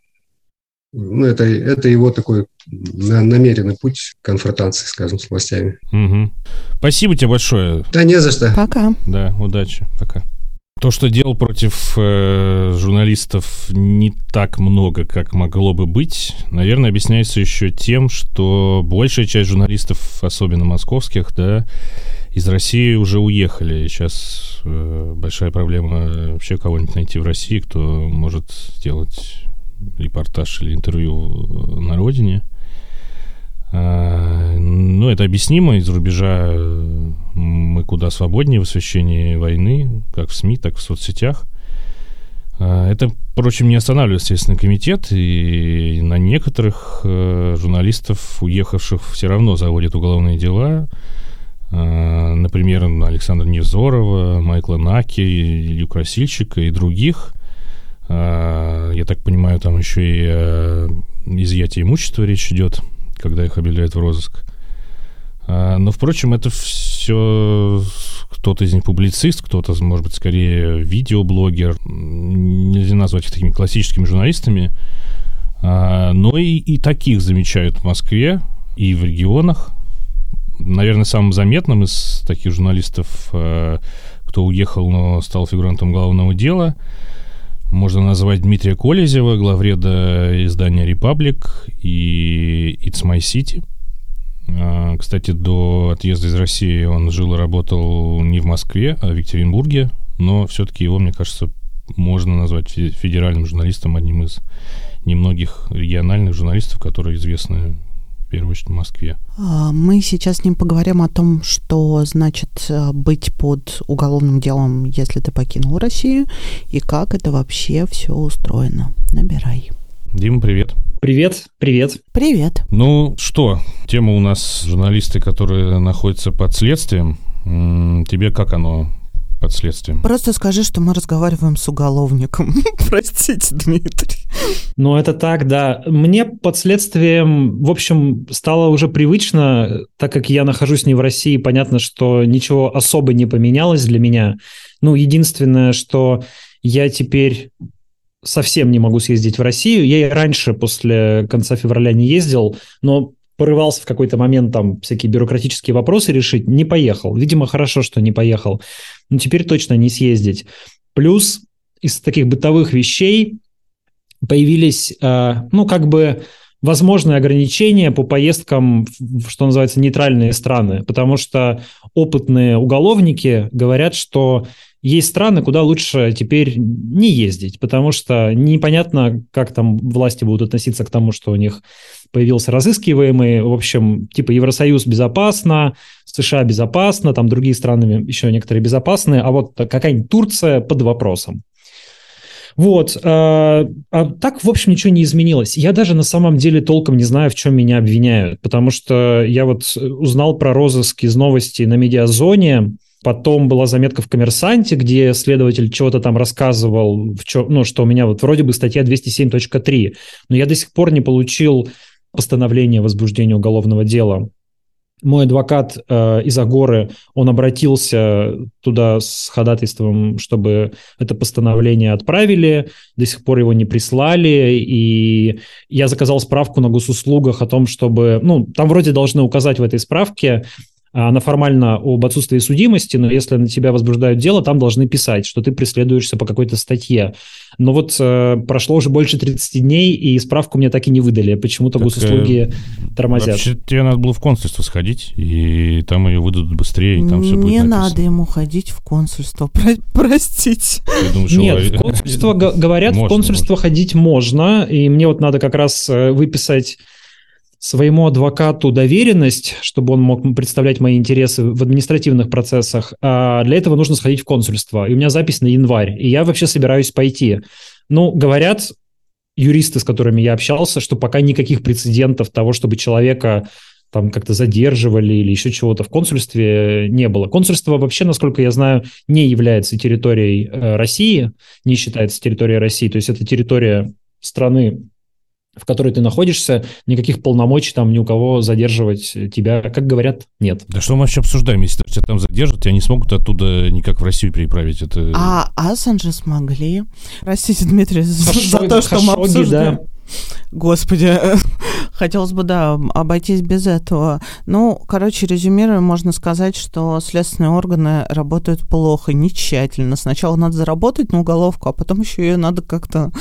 ну, это, это его такой намеренный путь конфронтации, скажем, с властями. Угу. Спасибо тебе большое. Да, не за что. Пока. Да, удачи. Пока. То, что дел против э, журналистов не так много, как могло бы быть, наверное, объясняется еще тем, что большая часть журналистов, особенно московских, да, из России уже уехали. Сейчас э, большая проблема вообще кого-нибудь найти в России, кто может сделать репортаж или интервью на родине. А, ну, это объяснимо. Из рубежа мы куда свободнее в освещении войны, как в СМИ, так в соцсетях. А, это, впрочем, не останавливает Следственный комитет, и на некоторых э, журналистов, уехавших, все равно заводят уголовные дела. А, например, на Александра Невзорова, Майкла Наки, Илью Красильщика и других. Я так понимаю, там еще и о изъятии имущества речь идет когда их объявляют в розыск. А, но, впрочем, это все кто-то из них публицист, кто-то, может быть, скорее видеоблогер. Нельзя назвать их такими классическими журналистами. А, но и, и таких замечают в Москве и в регионах. Наверное, самым заметным из таких журналистов, а, кто уехал, но стал фигурантом главного дела, можно назвать Дмитрия Колезева, главреда издания «Репаблик» и «It's My City». А, кстати, до отъезда из России он жил и работал не в Москве, а в Екатеринбурге, но все-таки его, мне кажется, можно назвать федеральным журналистом, одним из немногих региональных журналистов, которые известны в первую очередь в Москве. А, мы сейчас с ним поговорим о том, что значит э, быть под уголовным делом, если ты покинул Россию, и как это вообще все устроено. Набирай. Дима, привет. Привет, привет. Привет. Ну что, тема у нас журналисты, которые находятся под следствием. Тебе как оно под следствием. Просто скажи, что мы разговариваем с уголовником. Простите, Дмитрий. Ну, это так, да. Мне под следствием, в общем, стало уже привычно, так как я нахожусь не в России, понятно, что ничего особо не поменялось для меня. Ну, единственное, что я теперь совсем не могу съездить в Россию. Я и раньше, после конца февраля, не ездил, но порывался в какой-то момент там всякие бюрократические вопросы решить, не поехал. Видимо, хорошо, что не поехал. Но теперь точно не съездить. Плюс из таких бытовых вещей появились, э, ну, как бы возможные ограничения по поездкам в, что называется, нейтральные страны, потому что опытные уголовники говорят, что есть страны, куда лучше теперь не ездить, потому что непонятно, как там власти будут относиться к тому, что у них появился разыскиваемый. В общем, типа Евросоюз безопасно, США безопасно, там другие страны еще некоторые безопасные, а вот какая-нибудь Турция под вопросом. Вот. А, а так, в общем, ничего не изменилось. Я даже на самом деле толком не знаю, в чем меня обвиняют, потому что я вот узнал про розыск из новостей на медиазоне, Потом была заметка в «Коммерсанте», где следователь чего-то там рассказывал, в чё, ну, что у меня вот вроде бы статья 207.3, но я до сих пор не получил постановление о возбуждении уголовного дела. Мой адвокат э, из Агоры, он обратился туда с ходатайством, чтобы это постановление отправили, до сих пор его не прислали, и я заказал справку на госуслугах о том, чтобы, ну, там вроде должны указать в этой справке, она формально об отсутствии судимости, но если на тебя возбуждают дело, там должны писать, что ты преследуешься по какой-то статье. Но вот э, прошло уже больше 30 дней, и справку мне так и не выдали. Почему-то так, госуслуги э, тормозят. Вообще, тебе надо было в консульство сходить, и там ее выдадут быстрее, и там все будет Не надо ему ходить в консульство, про- простите. Думаешь, Нет, в консульство, говорят, в консульство ходить можно, и мне вот надо как раз э, выписать своему адвокату доверенность, чтобы он мог представлять мои интересы в административных процессах, а для этого нужно сходить в консульство. И у меня запись на январь, и я вообще собираюсь пойти. Ну, говорят юристы, с которыми я общался, что пока никаких прецедентов того, чтобы человека там как-то задерживали или еще чего-то в консульстве не было. Консульство вообще, насколько я знаю, не является территорией э, России, не считается территорией России, то есть это территория страны, в которой ты находишься, никаких полномочий там ни у кого задерживать тебя, как говорят, нет. Да что мы вообще обсуждаем? Если тебя там задержат, тебя не смогут оттуда никак в Россию переправить. Это... А Ассанжа смогли. Простите, Дмитрий, Хашоги, за то, что мы обсуждаем. Да. Господи, хотелось бы, да, обойтись без этого. Ну, короче, резюмируя, можно сказать, что следственные органы работают плохо, не тщательно. Сначала надо заработать на уголовку, а потом еще ее надо как-то,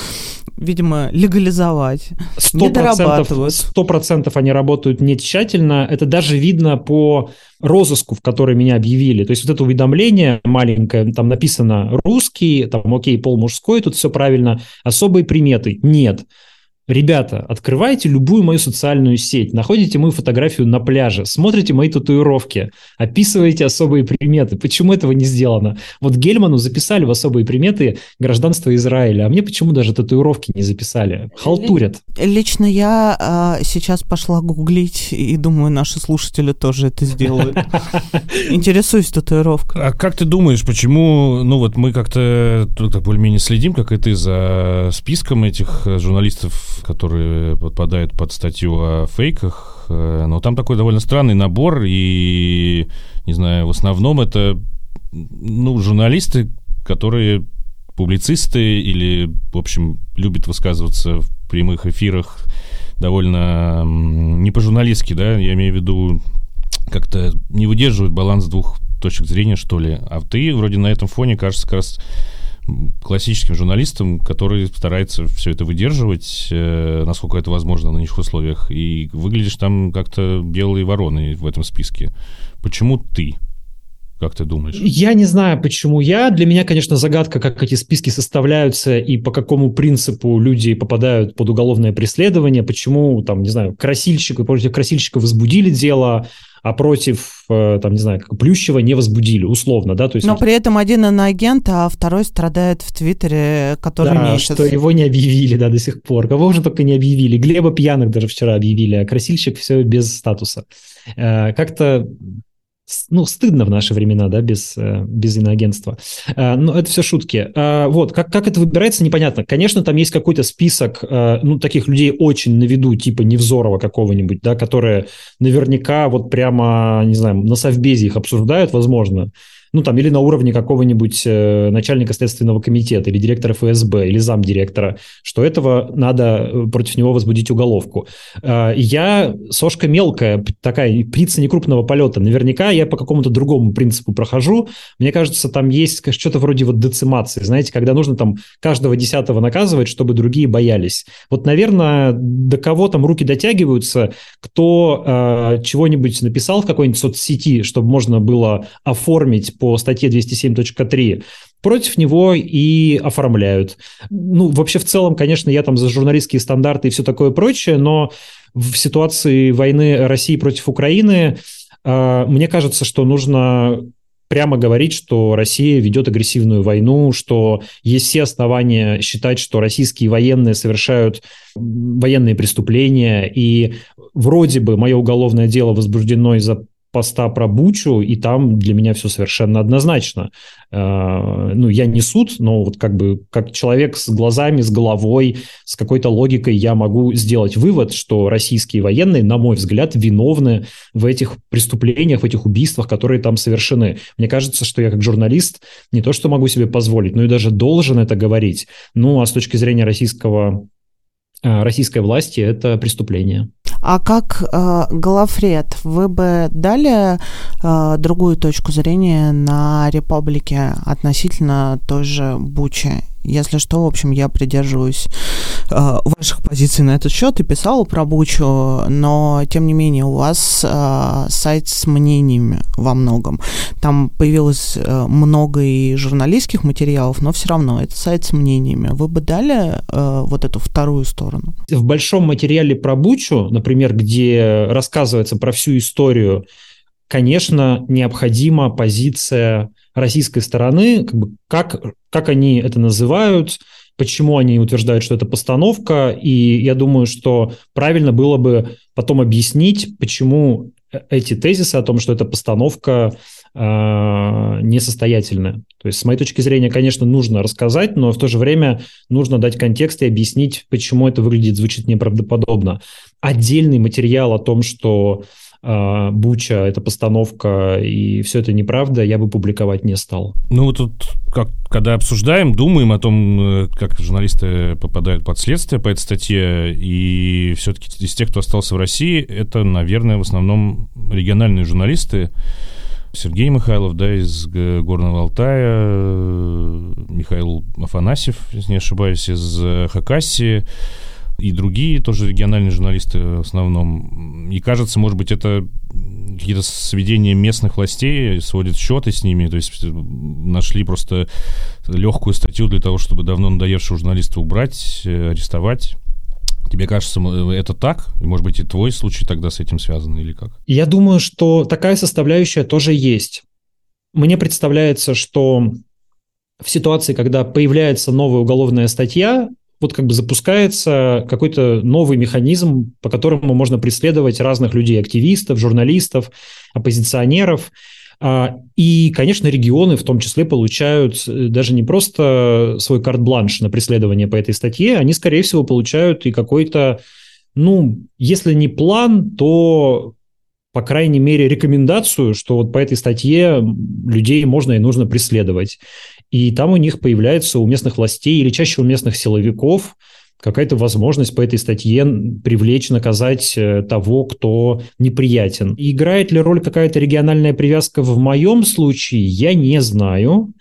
видимо, легализовать. Сто процентов, сто процентов они работают не тщательно. Это даже видно по розыску, в который меня объявили. То есть вот это уведомление маленькое, там написано русский, там окей, пол мужской, тут все правильно, особые приметы. Нет. Ребята, открывайте любую мою социальную сеть, находите мою фотографию на пляже, смотрите мои татуировки, описываете особые приметы. Почему этого не сделано? Вот Гельману записали в особые приметы гражданство Израиля, а мне почему даже татуировки не записали? Халтурят. Лично я а, сейчас пошла гуглить и думаю, наши слушатели тоже это сделают. Интересуюсь татуировкой. А как ты думаешь, почему, ну вот мы как-то более-менее следим, как и ты, за списком этих журналистов которые подпадают под статью о фейках. Э, но там такой довольно странный набор, и, не знаю, в основном это ну, журналисты, которые публицисты или, в общем, любят высказываться в прямых эфирах довольно не по-журналистски, да, я имею в виду, как-то не выдерживают баланс двух точек зрения, что ли. А ты вроде на этом фоне, кажется, как раз классическим журналистам, который старается все это выдерживать, э, насколько это возможно на них условиях, и выглядишь там как-то белые вороны в этом списке. Почему ты? Как ты думаешь? Я не знаю, почему я. Для меня, конечно, загадка, как эти списки составляются и по какому принципу люди попадают под уголовное преследование, почему, там, не знаю, красильщик, против красильщика возбудили дело, а против, э, там, не знаю, Плющева не возбудили, условно, да? То есть, Но при этом один иноагент, а второй страдает в Твиттере, который да, месяц. что его не объявили, да, до сих пор. Кого уже только не объявили. Глеба Пьяных даже вчера объявили, а красильщик все без статуса. Э, как-то ну, стыдно в наши времена, да, без, э, без иноагентства. Э, но это все шутки. Э, вот, как, как это выбирается, непонятно. Конечно, там есть какой-то список, ну, таких людей очень на виду, типа Невзорова какого-нибудь, да, которые наверняка вот прямо, не знаю, на Совбезе их обсуждают, возможно ну там или на уровне какого-нибудь э, начальника следственного комитета или директора ФСБ или замдиректора, что этого надо э, против него возбудить уголовку. Э, я сошка мелкая, такая птица некрупного полета. Наверняка я по какому-то другому принципу прохожу. Мне кажется, там есть что-то вроде вот децимации, знаете, когда нужно там каждого десятого наказывать, чтобы другие боялись. Вот, наверное, до кого там руки дотягиваются, кто э, чего-нибудь написал в какой-нибудь соцсети, чтобы можно было оформить по статье 207.3 против него и оформляют. Ну, вообще в целом, конечно, я там за журналистские стандарты и все такое прочее, но в ситуации войны России против Украины э, мне кажется, что нужно прямо говорить, что Россия ведет агрессивную войну, что есть все основания считать, что российские военные совершают военные преступления, и вроде бы мое уголовное дело возбуждено из-за поста про Бучу, и там для меня все совершенно однозначно. Э, ну, я не суд, но вот как бы как человек с глазами, с головой, с какой-то логикой я могу сделать вывод, что российские военные, на мой взгляд, виновны в этих преступлениях, в этих убийствах, которые там совершены. Мне кажется, что я как журналист не то что могу себе позволить, но и даже должен это говорить. Ну, а с точки зрения российского э, российской власти это преступление. А как э, Галафред, вы бы дали э, другую точку зрения на республике относительно той же Бучи если что, в общем, я придерживаюсь э, ваших позиций на этот счет и писала про Бучу, но, тем не менее, у вас э, сайт с мнениями во многом. Там появилось э, много и журналистских материалов, но все равно это сайт с мнениями. Вы бы дали э, вот эту вторую сторону? В большом материале про Бучу, например, где рассказывается про всю историю, конечно, необходима позиция российской стороны, как, бы, как, как они это называют, почему они утверждают, что это постановка, и я думаю, что правильно было бы потом объяснить, почему эти тезисы о том, что это постановка э, несостоятельная. То есть, с моей точки зрения, конечно, нужно рассказать, но в то же время нужно дать контекст и объяснить, почему это выглядит, звучит неправдоподобно. Отдельный материал о том, что а, Буча, это постановка, и все это неправда, я бы публиковать не стал. Ну, тут, как, когда обсуждаем, думаем о том, э, как журналисты попадают под следствие по этой статье, и все-таки из тех, кто остался в России, это, наверное, в основном региональные журналисты, Сергей Михайлов, да, из Горного Алтая, Михаил Афанасьев, если не ошибаюсь, из э, Хакасии, и другие тоже региональные журналисты в основном. И кажется, может быть, это какие-то сведения местных властей, сводят счеты с ними, то есть нашли просто легкую статью для того, чтобы давно надоевшего журналиста убрать, э, арестовать. Тебе кажется, это так? Может быть, и твой случай тогда с этим связан или как? Я думаю, что такая составляющая тоже есть. Мне представляется, что в ситуации, когда появляется новая уголовная статья, вот как бы запускается какой-то новый механизм, по которому можно преследовать разных людей, активистов, журналистов, оппозиционеров. А, и, конечно, регионы в том числе получают э, даже не просто свой карт-бланш на преследование по этой статье, они, скорее всего, получают и какой-то, ну, если не план, то по крайней мере, рекомендацию, что вот по этой статье людей можно и нужно преследовать. И там у них появляется у местных властей или чаще у местных силовиков какая-то возможность по этой статье привлечь, наказать э, того, кто неприятен. Играет ли роль какая-то региональная привязка в моем случае, я не знаю.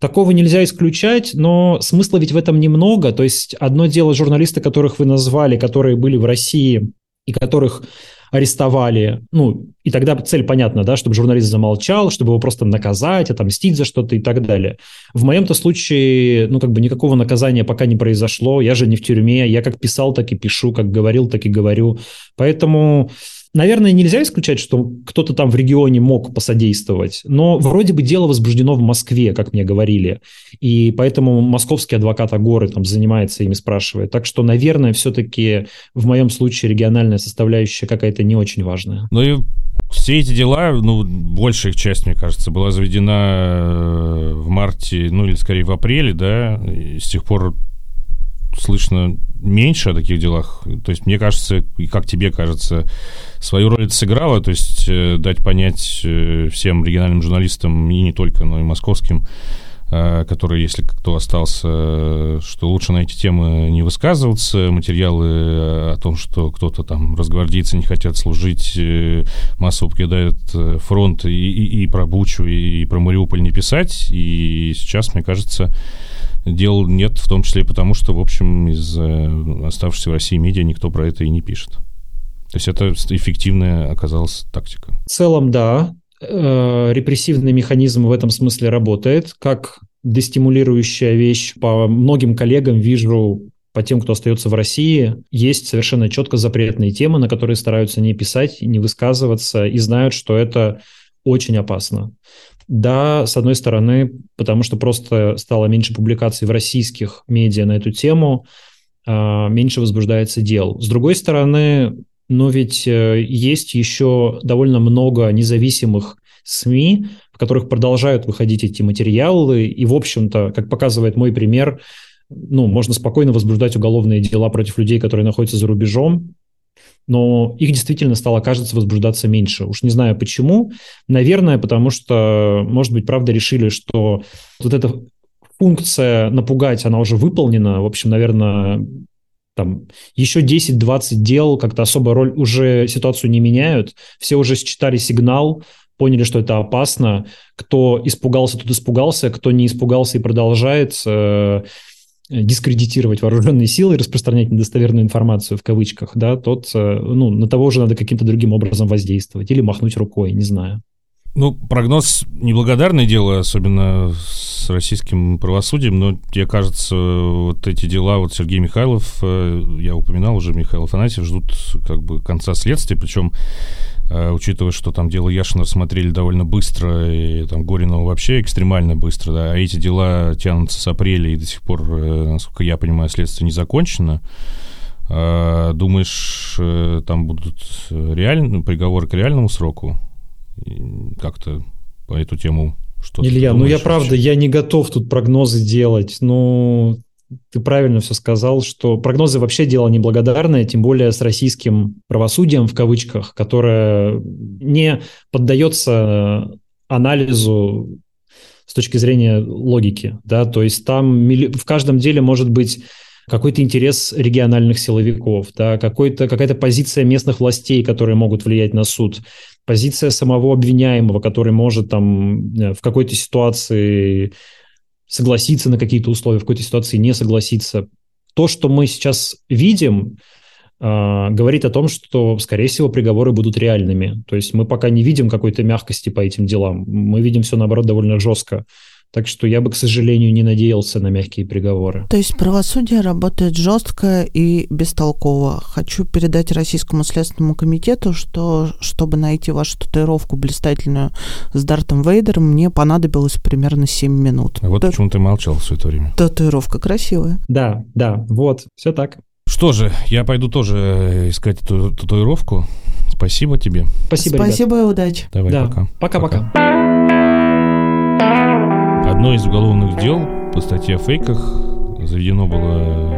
Такого нельзя исключать, но смысла ведь в этом немного. То есть одно дело журналисты, которых вы назвали, которые были в России и которых арестовали, ну, и тогда цель понятна, да, чтобы журналист замолчал, чтобы его просто наказать, отомстить за что-то и так далее. В моем-то случае, ну, как бы никакого наказания пока не произошло, я же не в тюрьме, я как писал, так и пишу, как говорил, так и говорю. Поэтому Наверное, нельзя исключать, что кто-то там в регионе мог посодействовать, но вроде бы дело возбуждено в Москве, как мне говорили, и поэтому московский адвокат Агоры там занимается ими, спрашивает. Так что, наверное, все-таки в моем случае региональная составляющая какая-то не очень важная. Ну и все эти дела, ну, большая их часть, мне кажется, была заведена э, в марте, ну, или скорее в апреле, да, и с тех пор слышно меньше о таких делах. То есть, мне кажется, и как тебе кажется, свою роль это сыграло, то есть э, дать понять э, всем региональным журналистам, и не только, но и московским, э, которые, если кто остался, что лучше на эти темы не высказываться, материалы о том, что кто-то там, разгвардейцы не хотят служить, массово покидают фронт, и, и, и про Бучу, и, и про Мариуполь не писать, и сейчас, мне кажется, дел нет, в том числе и потому, что, в общем, из э, оставшихся в России медиа никто про это и не пишет. То есть это эффективная оказалась тактика. В целом, да. Э, репрессивный механизм в этом смысле работает. Как дестимулирующая вещь по многим коллегам вижу по тем, кто остается в России, есть совершенно четко запретные темы, на которые стараются не писать, не высказываться, и знают, что это очень опасно. Да, с одной стороны, потому что просто стало меньше публикаций в российских медиа на эту тему, а, меньше возбуждается дел. С другой стороны, но ведь э, есть еще довольно много независимых СМИ, в которых продолжают выходить эти материалы, и, в общем-то, как показывает мой пример, ну, можно спокойно возбуждать уголовные дела против людей, которые находятся за рубежом, но их действительно стало, кажется, возбуждаться меньше. Уж не знаю почему. Наверное, потому что, может быть, правда решили, что вот эта функция напугать, она уже выполнена. В общем, наверное, там еще 10-20 дел как-то особо роль уже ситуацию не меняют. Все уже считали сигнал, поняли, что это опасно. Кто испугался, тот испугался. Кто не испугался и продолжает, э, дискредитировать вооруженные силы и распространять недостоверную информацию в кавычках, да, тот, э, ну, на того уже надо каким-то другим образом воздействовать или махнуть рукой, не знаю. Ну, прогноз неблагодарное дело, особенно с российским правосудием, но, мне кажется, вот эти дела, вот Сергей Михайлов, э, я упоминал уже, Михаил Афанасьев, ждут как бы конца следствия, причем Э, учитывая, что там дело Яшина рассмотрели довольно быстро, и там Горинова вообще экстремально быстро, да, а эти дела тянутся с апреля, и до сих пор, э, насколько я понимаю, следствие не закончено. А, думаешь, э, там будут реальные приговоры к реальному сроку? Как-то по эту тему что Илья, ну я вообще? правда, я не готов тут прогнозы делать. Ну, ты правильно все сказал, что прогнозы вообще дело неблагодарное, тем более с российским правосудием в кавычках, которое не поддается анализу с точки зрения логики, да, то есть там в каждом деле может быть какой-то интерес региональных силовиков, да, какой-то, какая-то позиция местных властей, которые могут влиять на суд, позиция самого обвиняемого, который может там э, в какой-то ситуации согласиться на какие-то условия, в какой-то ситуации не согласиться. То, что мы сейчас видим, а, говорит о том, что, скорее всего, приговоры будут реальными. То есть мы пока не видим какой-то мягкости по этим делам. Мы видим все, наоборот, довольно жестко. Так что я бы, к сожалению, не надеялся на мягкие приговоры. То есть правосудие работает жестко и бестолково. Хочу передать Российскому следственному комитету, что чтобы найти вашу татуировку блистательную с Дартом Вейдером, мне понадобилось примерно 7 минут. А вот Т... почему ты молчал все это время. Татуировка красивая. Да, да, вот, все так. Что же, я пойду тоже искать эту татуировку. Спасибо тебе. Спасибо, Спасибо ребят. и удачи. Давай, да. пока. Пока-пока. Одно из уголовных дел по статье о фейках заведено было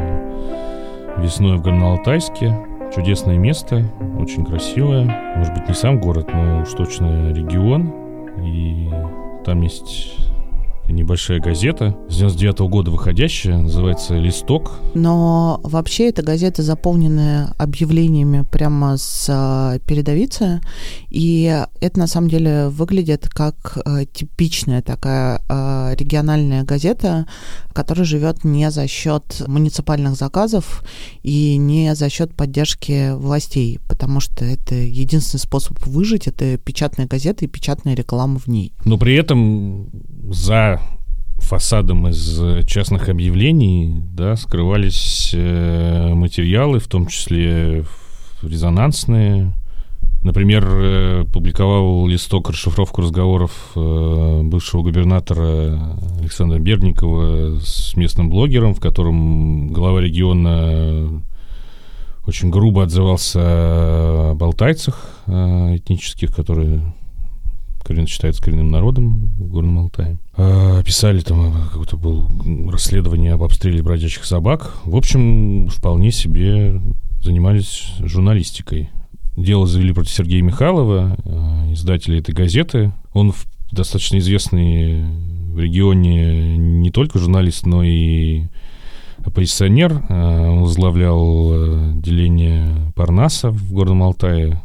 весной в Горно-Алтайске. Чудесное место, очень красивое. Может быть, не сам город, но уж точно регион. И там есть небольшая газета, с 99 -го года выходящая, называется «Листок». Но вообще эта газета заполненная объявлениями прямо с э, передовицы, и это на самом деле выглядит как э, типичная такая э, региональная газета, которая живет не за счет муниципальных заказов и не за счет поддержки властей, потому что это единственный способ выжить, это печатная газета и печатная реклама в ней. Но при этом за фасадом из частных объявлений да, скрывались э, материалы, в том числе резонансные. Например, э, публиковал листок расшифровку разговоров э, бывшего губернатора Александра Берникова с местным блогером, в котором глава региона очень грубо отзывался о балтайцах этнических, которые корен, считается коренным народом в Горном Алтае. Писали там, э, какое-то было расследование об обстреле бродячих собак. В общем, вполне себе занимались журналистикой. Дело завели против Сергея Михайлова, э, издателя этой газеты. Он достаточно известный в регионе не только журналист, но и оппозиционер. Э, он возглавлял деление Парнаса в Горном Алтае,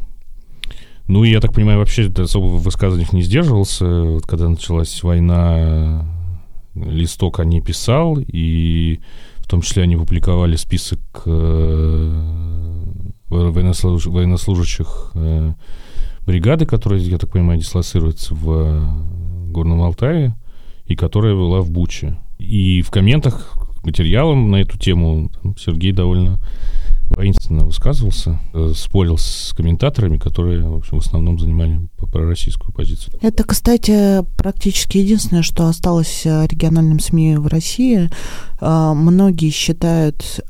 ну, я так понимаю, вообще особо в высказываниях не сдерживался. Вот когда началась война, листок они писал, и в том числе они публиковали список э, военнослуж... военнослужащих э, бригады, которая, я так понимаю, дислоцируется в Горном Алтае, и которая была в Буче. И в комментах к материалам на эту тему Сергей довольно воинственно высказывался, э, спорил с комментаторами, которые, в общем, в основном занимали пророссийскую позицию. Это, кстати, практически единственное, что осталось э, региональным СМИ в России. Э, многие считают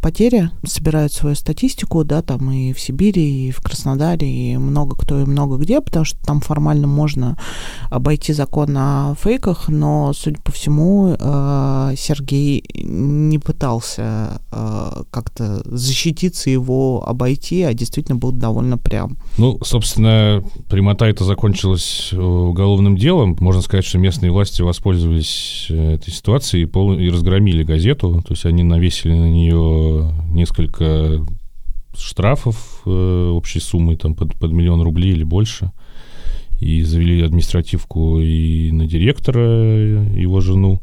потери, собирают свою статистику, да, там и в Сибири, и в Краснодаре, и много кто и много где, потому что там формально можно обойти закон о фейках, но, судя по всему, Сергей не пытался как-то защитить защититься, его обойти, а действительно был довольно прям. Ну, собственно, прямота это закончилась э, уголовным делом. Можно сказать, что местные власти воспользовались э, этой ситуацией и, пол... и разгромили газету. То есть они навесили на нее несколько штрафов э, общей суммой там, под, под миллион рублей или больше. И завели административку и на директора, его жену.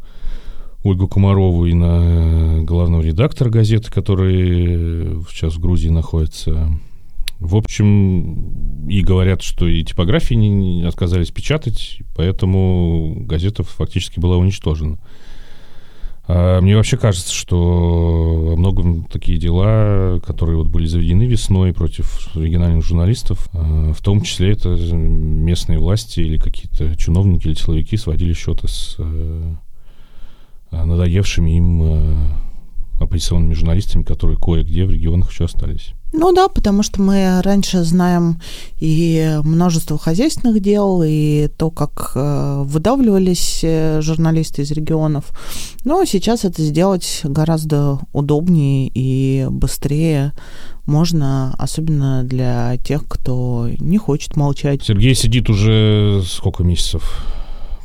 Ольгу Комарову и на главного редактора газеты, который сейчас в Грузии находится. В общем, и говорят, что и типографии не, не отказались печатать, поэтому газета фактически была уничтожена. А мне вообще кажется, что во многом такие дела, которые вот были заведены весной против региональных журналистов, а, в том числе это местные власти или какие-то чиновники или силовики сводили счеты с э, надоевшими им э, оппозиционными журналистами, которые кое-где в регионах еще остались. Ну да, потому что мы раньше знаем и множество хозяйственных дел, и то, как э, выдавливались журналисты из регионов. Но сейчас это сделать гораздо удобнее и быстрее можно, особенно для тех, кто не хочет молчать. Сергей сидит уже сколько месяцев?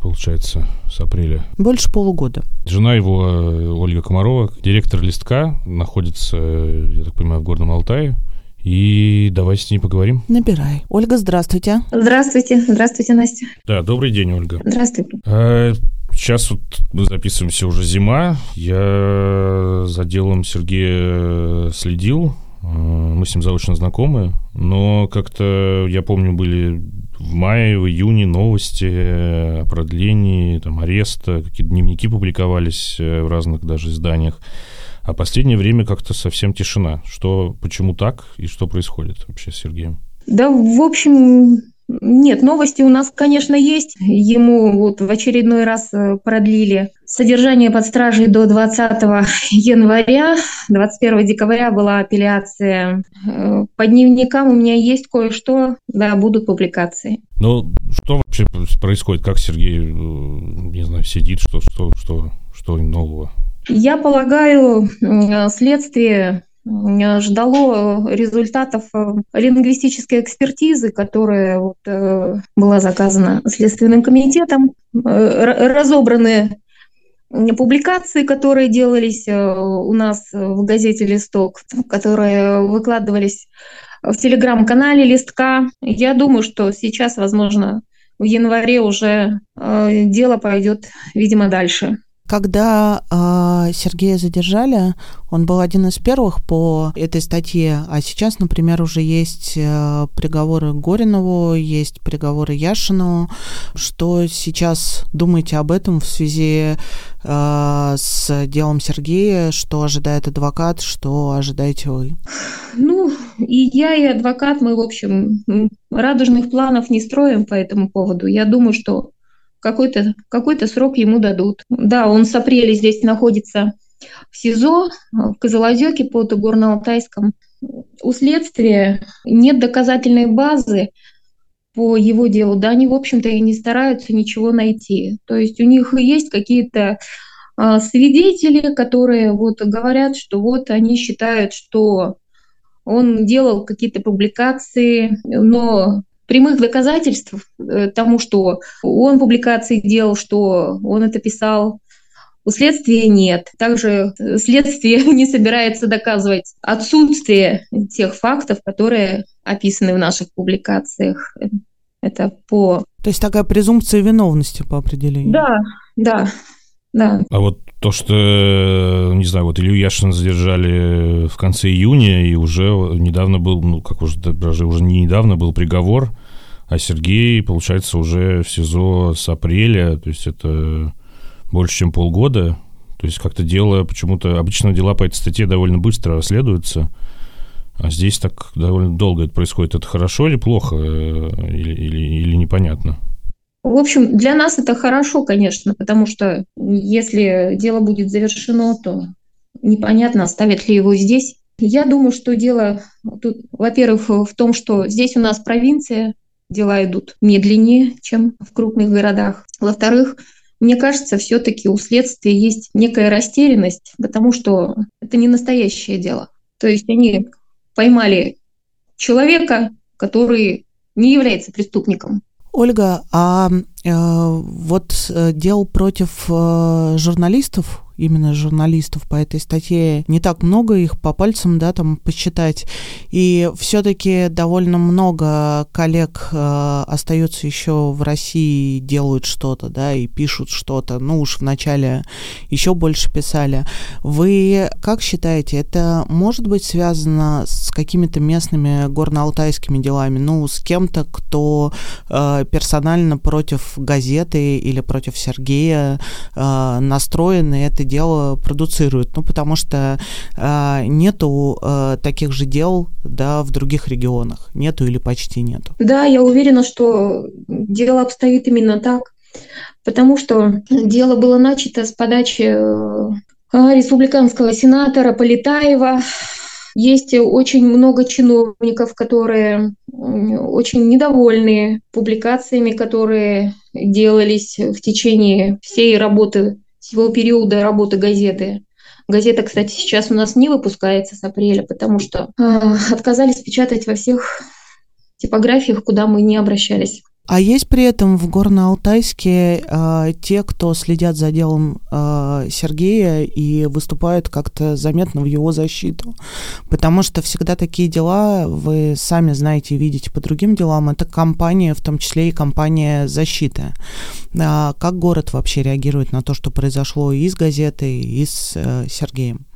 Получается, с апреля. Больше полугода. Жена его, э, Ольга Комарова, директор «Листка», находится, э, я так понимаю, в Горном Алтае. И давайте с ней поговорим. Набирай. Ольга, здравствуйте. Здравствуйте. Здравствуйте, Настя. Да, добрый день, Ольга. Здравствуйте. А, сейчас вот мы записываемся уже зима. Я за делом Сергея следил. Мы с ним заочно знакомы. Но как-то, я помню, были в мае, в июне новости о продлении, там, ареста, какие-то дневники публиковались э, в разных даже изданиях. А последнее время как-то совсем тишина. Что, почему так и что происходит вообще с Сергеем? Да, в общем, нет, новости у нас, конечно, есть. Ему вот в очередной раз э, продлили содержание под стражей до 20 января. 21 декабря была апелляция. Э, по дневникам у меня есть кое-что. Да, будут публикации. Ну, что вообще происходит? Как Сергей, э, не знаю, сидит? Что, что, что, что нового? Я полагаю, следствие ждало результатов лингвистической экспертизы, которая вот, была заказана Следственным комитетом, разобраны публикации, которые делались у нас в газете «Листок», которые выкладывались в телеграм-канале «Листка». Я думаю, что сейчас, возможно, в январе уже э, дело пойдет, видимо, дальше. Когда э, Сергея задержали, он был один из первых по этой статье, а сейчас, например, уже есть э, приговоры Горинову, есть приговоры Яшину. Что сейчас думаете об этом в связи э, с делом Сергея? Что ожидает адвокат? Что ожидаете вы? Ну, и я, и адвокат, мы, в общем, радужных планов не строим по этому поводу. Я думаю, что какой-то какой срок ему дадут. Да, он с апреля здесь находится в СИЗО, в Козелозёке под Горно-Алтайском. У следствия нет доказательной базы по его делу. Да, они, в общем-то, и не стараются ничего найти. То есть у них есть какие-то а, свидетели, которые вот говорят, что вот они считают, что он делал какие-то публикации, но прямых доказательств э, тому, что он публикации делал, что он это писал, у следствия нет. Также следствие не собирается доказывать отсутствие тех фактов, которые описаны в наших публикациях. Это по... То есть такая презумпция виновности по определению. Да, да, да. А вот то, что, не знаю, вот Илью Яшина задержали в конце июня, и уже недавно был, ну, как уже даже уже не недавно был приговор, а Сергей, получается, уже в СИЗО с апреля, то есть это больше, чем полгода. То есть как-то дело, почему-то обычно дела по этой статье довольно быстро расследуются, а здесь так довольно долго это происходит. Это хорошо или плохо, э, или, или, или непонятно? В общем, для нас это хорошо, конечно, потому что если дело будет завершено, то непонятно, оставят ли его здесь. Я думаю, что дело тут, во-первых, в том, что здесь у нас провинция, дела идут медленнее, чем в крупных городах. Во-вторых, мне кажется, все-таки у следствия есть некая растерянность, потому что это не настоящее дело. То есть они поймали человека, который не является преступником. Ольга, а э, вот э, дел против э, журналистов именно журналистов по этой статье не так много, их по пальцам, да, там посчитать. И все-таки довольно много коллег э, остается еще в России, делают что-то, да, и пишут что-то. Ну уж вначале еще больше писали. Вы как считаете, это может быть связано с какими-то местными горно-алтайскими делами? Ну, с кем-то, кто э, персонально против газеты или против Сергея э, настроен, и это дело продуцирует. Ну, потому что э, нету э, таких же дел да, в других регионах. Нету или почти нету. Да, я уверена, что дело обстоит именно так. Потому что дело было начато с подачи э, республиканского сенатора Полетаева. Есть очень много чиновников, которые очень недовольны публикациями, которые делались в течение всей работы всего периода работы газеты. Газета, кстати, сейчас у нас не выпускается с апреля, потому что э, отказались печатать во всех типографиях, куда мы не обращались. А есть при этом в Горно-Алтайске э, те, кто следят за делом э, Сергея и выступают как-то заметно в его защиту. Потому что всегда такие дела, вы сами знаете и видите по другим делам, это компания, в том числе и компания защиты. А как город вообще реагирует на то, что произошло и с газетой, и с э, Сергеем?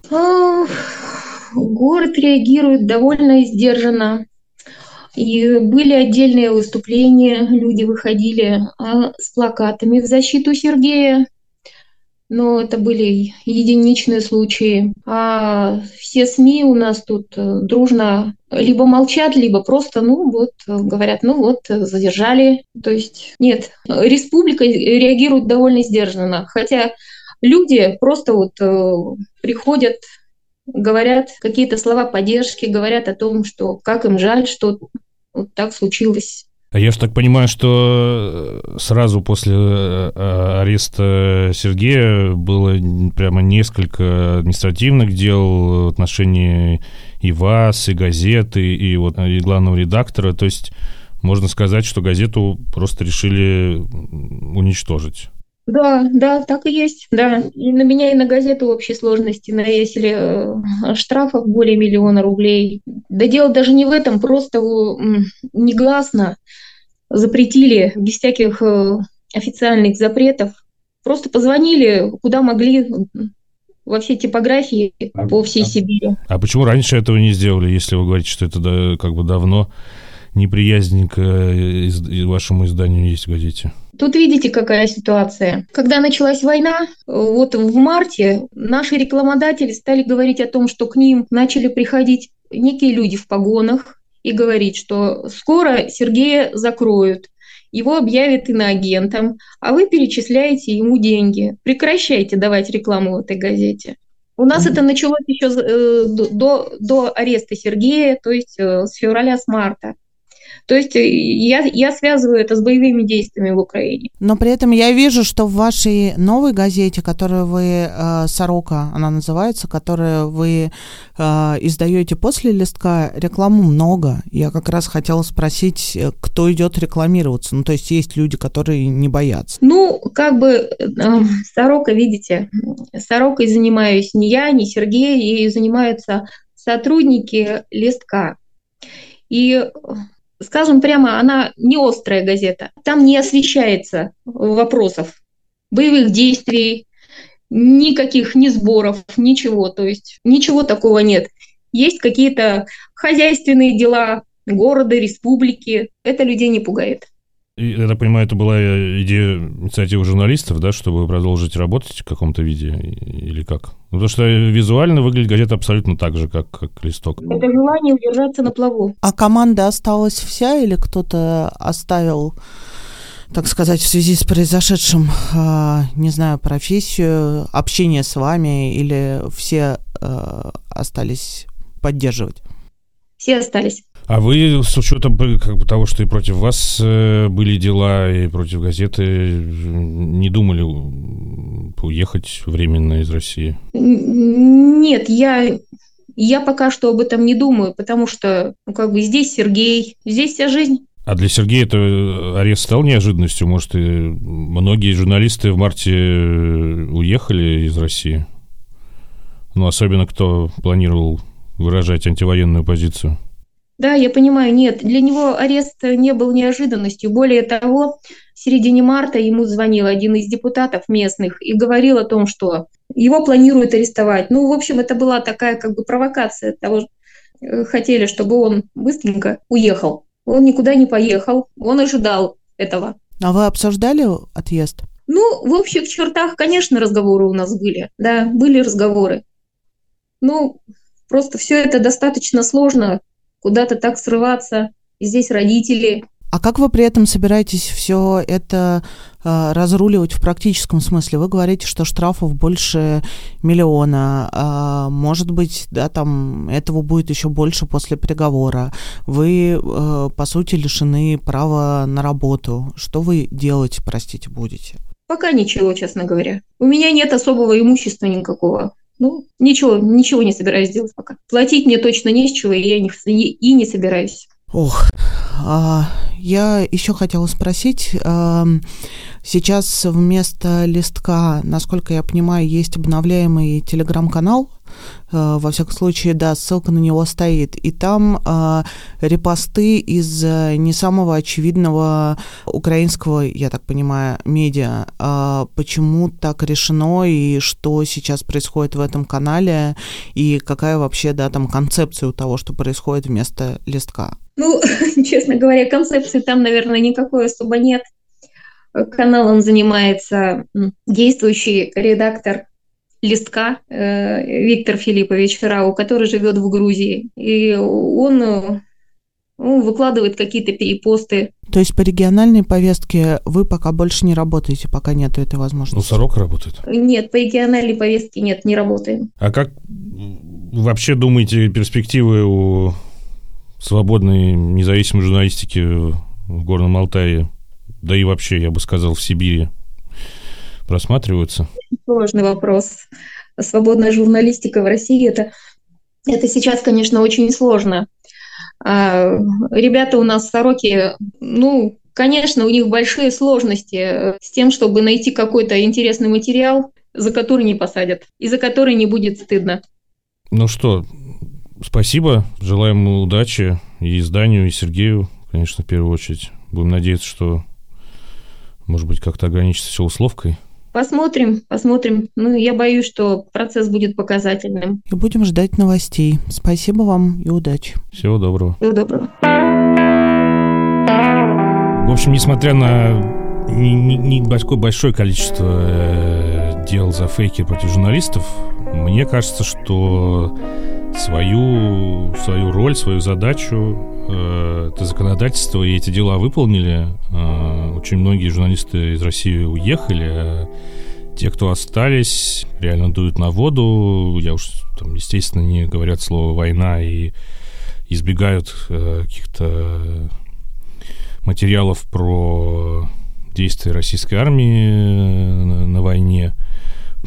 Город реагирует довольно сдержанно. И были отдельные выступления, люди выходили а, с плакатами в защиту Сергея, но это были единичные случаи. А все СМИ у нас тут э, дружно либо молчат, либо просто, ну вот, говорят, ну вот, задержали. То есть нет, республика реагирует довольно сдержанно, хотя люди просто вот э, приходят говорят какие-то слова поддержки, говорят о том, что как им жаль, что вот так случилось А я же так понимаю, что э, сразу после э, ареста Сергея было прямо несколько административных дел в отношении и вас, и газеты, и вот и главного редактора. То есть можно сказать, что газету просто решили уничтожить. Да, да, так и есть, да. И на меня и на газету в общей сложности навесили э, штрафов более миллиона рублей. Да дело даже не в этом, просто негласно запретили, без всяких э, официальных запретов. Просто позвонили, куда могли, во все типографии а, по всей а, Сибири. А почему раньше этого не сделали, если вы говорите, что это да, как бы давно неприязнь к э, из, вашему изданию есть в газете? Тут видите, какая ситуация. Когда началась война, вот в марте наши рекламодатели стали говорить о том, что к ним начали приходить некие люди в погонах и говорить, что скоро Сергея закроют, его объявят иноагентом, а вы перечисляете ему деньги. Прекращайте давать рекламу в этой газете. У нас mm-hmm. это началось еще э, до, до ареста Сергея, то есть э, с февраля, с марта. То есть э, я, я связываю это с боевыми действиями в Украине. Но при этом я вижу, что в вашей новой газете, которую вы э, «Сорока», она называется, которую вы э, издаете после листка, рекламу много. Я как раз хотела спросить, кто идет рекламироваться. Ну, то есть есть люди, которые не боятся. Ну, как бы «Сорока», видите, «Сорокой» занимаюсь не я, не Сергей, и занимаются сотрудники листка. И скажем прямо, она не острая газета. Там не освещается вопросов боевых действий, никаких ни сборов, ничего. То есть ничего такого нет. Есть какие-то хозяйственные дела города, республики. Это людей не пугает. Я так понимаю, это была идея инициативы журналистов, да, чтобы продолжить работать в каком-то виде или как? Ну, потому что визуально выглядит газета абсолютно так же, как, как листок. Это желание удержаться на плаву. А команда осталась вся или кто-то оставил так сказать, в связи с произошедшим, а, не знаю, профессию, общение с вами, или все а, остались поддерживать? Все остались. А вы с учетом как бы, того, что и против вас э, были дела, и против газеты, не думали уехать временно из России? Нет, я, я пока что об этом не думаю, потому что ну, как бы здесь Сергей, здесь вся жизнь. А для Сергея это арест стал неожиданностью? Может, и многие журналисты в марте уехали из России? Ну, особенно кто планировал выражать антивоенную позицию. Да, я понимаю, нет, для него арест не был неожиданностью. Более того, в середине марта ему звонил один из депутатов местных и говорил о том, что его планируют арестовать. Ну, в общем, это была такая как бы провокация того, э, хотели, чтобы он быстренько уехал. Он никуда не поехал, он ожидал этого. А вы обсуждали отъезд? Ну, в общих чертах, конечно, разговоры у нас были. Да, были разговоры. Ну, просто все это достаточно сложно куда-то так срываться. И здесь родители. А как вы при этом собираетесь все это э, разруливать в практическом смысле? Вы говорите, что штрафов больше миллиона. Э, может быть, да, там этого будет еще больше после приговора. Вы, э, по сути, лишены права на работу. Что вы делать, простите, будете? Пока ничего, честно говоря. У меня нет особого имущества никакого. Ну, ничего, ничего не собираюсь делать пока. Платить мне точно не с чего, и я не, и не собираюсь. Ох, а, я еще хотела спросить, а, сейчас вместо листка, насколько я понимаю, есть обновляемый телеграм-канал, Э, во всяком случае, да, ссылка на него стоит. И там э, репосты из э, не самого очевидного украинского, я так понимаю, медиа. Э, почему так решено и что сейчас происходит в этом канале и какая вообще, да, там концепция у того, что происходит вместо листка? Ну, честно говоря, концепции там, наверное, никакой особо нет. Каналом занимается действующий редактор листка э, Виктор Филиппович Рау, который живет в Грузии. И он, он ну, выкладывает какие-то перепосты. То есть по региональной повестке вы пока больше не работаете, пока нет этой возможности? Ну, Сорок работает. Нет, по региональной повестке нет, не работаем. А как вообще думаете перспективы у свободной независимой журналистики в Горном Алтае, да и вообще, я бы сказал, в Сибири просматриваются? Сложный вопрос. Свободная журналистика в России это, это сейчас, конечно, очень сложно. А, ребята у нас сороки, ну, конечно, у них большие сложности с тем, чтобы найти какой-то интересный материал, за который не посадят и за который не будет стыдно. Ну что, спасибо. Желаем удачи и изданию, и Сергею, конечно, в первую очередь. Будем надеяться, что, может быть, как-то ограничится все условкой. Посмотрим, посмотрим. Ну, я боюсь, что процесс будет показательным. И будем ждать новостей. Спасибо вам и удачи. Всего доброго. Всего доброго. В общем, несмотря на не, не, не большое, большое количество э, дел за фейки против журналистов, мне кажется, что свою, свою роль, свою задачу э, это законодательство и эти дела выполнили. Э, очень многие журналисты из России уехали, а те, кто остались, реально дуют на воду. Я уж там, естественно, не говорят слово «война» и избегают э, каких-то материалов про действия российской армии на войне.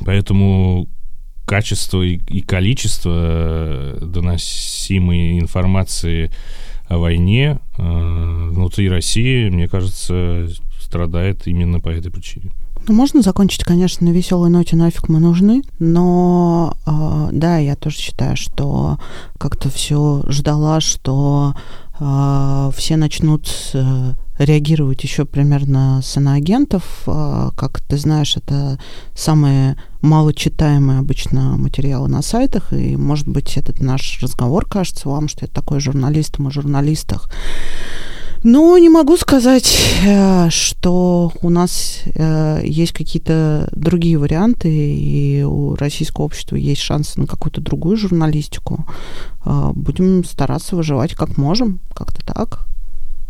Поэтому качество и, и количество э, доносимой информации о войне э, внутри России, мне кажется, страдает именно по этой причине. Ну, можно закончить, конечно, на веселой ноте, нафиг мы нужны, но э, да, я тоже считаю, что как-то все ждала, что э, все начнут э, реагировать еще примерно с иноагентов. А, как ты знаешь, это самые малочитаемые обычно материалы на сайтах, и, может быть, этот наш разговор кажется вам, что это такой журналистом о журналистах. Но не могу сказать, э, что у нас э, есть какие-то другие варианты, и у российского общества есть шансы на какую-то другую журналистику. Э, будем стараться выживать как можем, как-то так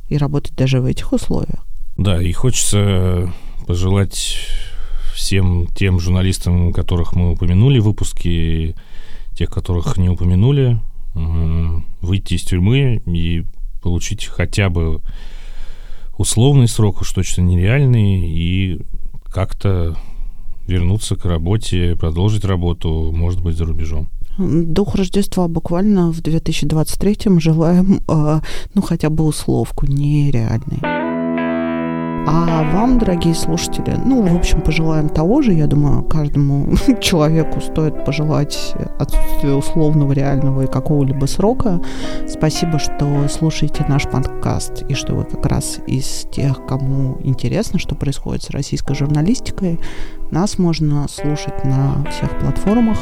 и работать даже в этих условиях. Да, и хочется пожелать всем тем журналистам, которых мы упомянули в выпуске, тех, которых не упомянули, выйти из тюрьмы и получить хотя бы условный срок, уж точно нереальный, и как-то вернуться к работе, продолжить работу, может быть, за рубежом. Дух Рождества буквально в 2023 желаем, э, ну, хотя бы условку нереальной. А вам, дорогие слушатели, ну, в общем, пожелаем того же. Я думаю, каждому человеку стоит пожелать отсутствия условного, реального и какого-либо срока. Спасибо, что слушаете наш подкаст и что вы как раз из тех, кому интересно, что происходит с российской журналистикой. Нас можно слушать на всех платформах,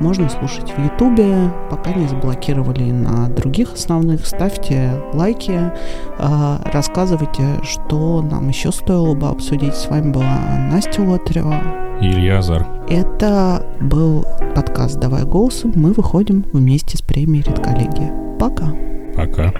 можно слушать в Ютубе, пока не заблокировали на других основных. Ставьте лайки, а, рассказывайте, что нам еще стоило бы обсудить. С вами была Настя Лотарева. Илья Азар. Это был подкаст «Давай голосом». Мы выходим вместе с премией «Редколлегия». Пока. Пока.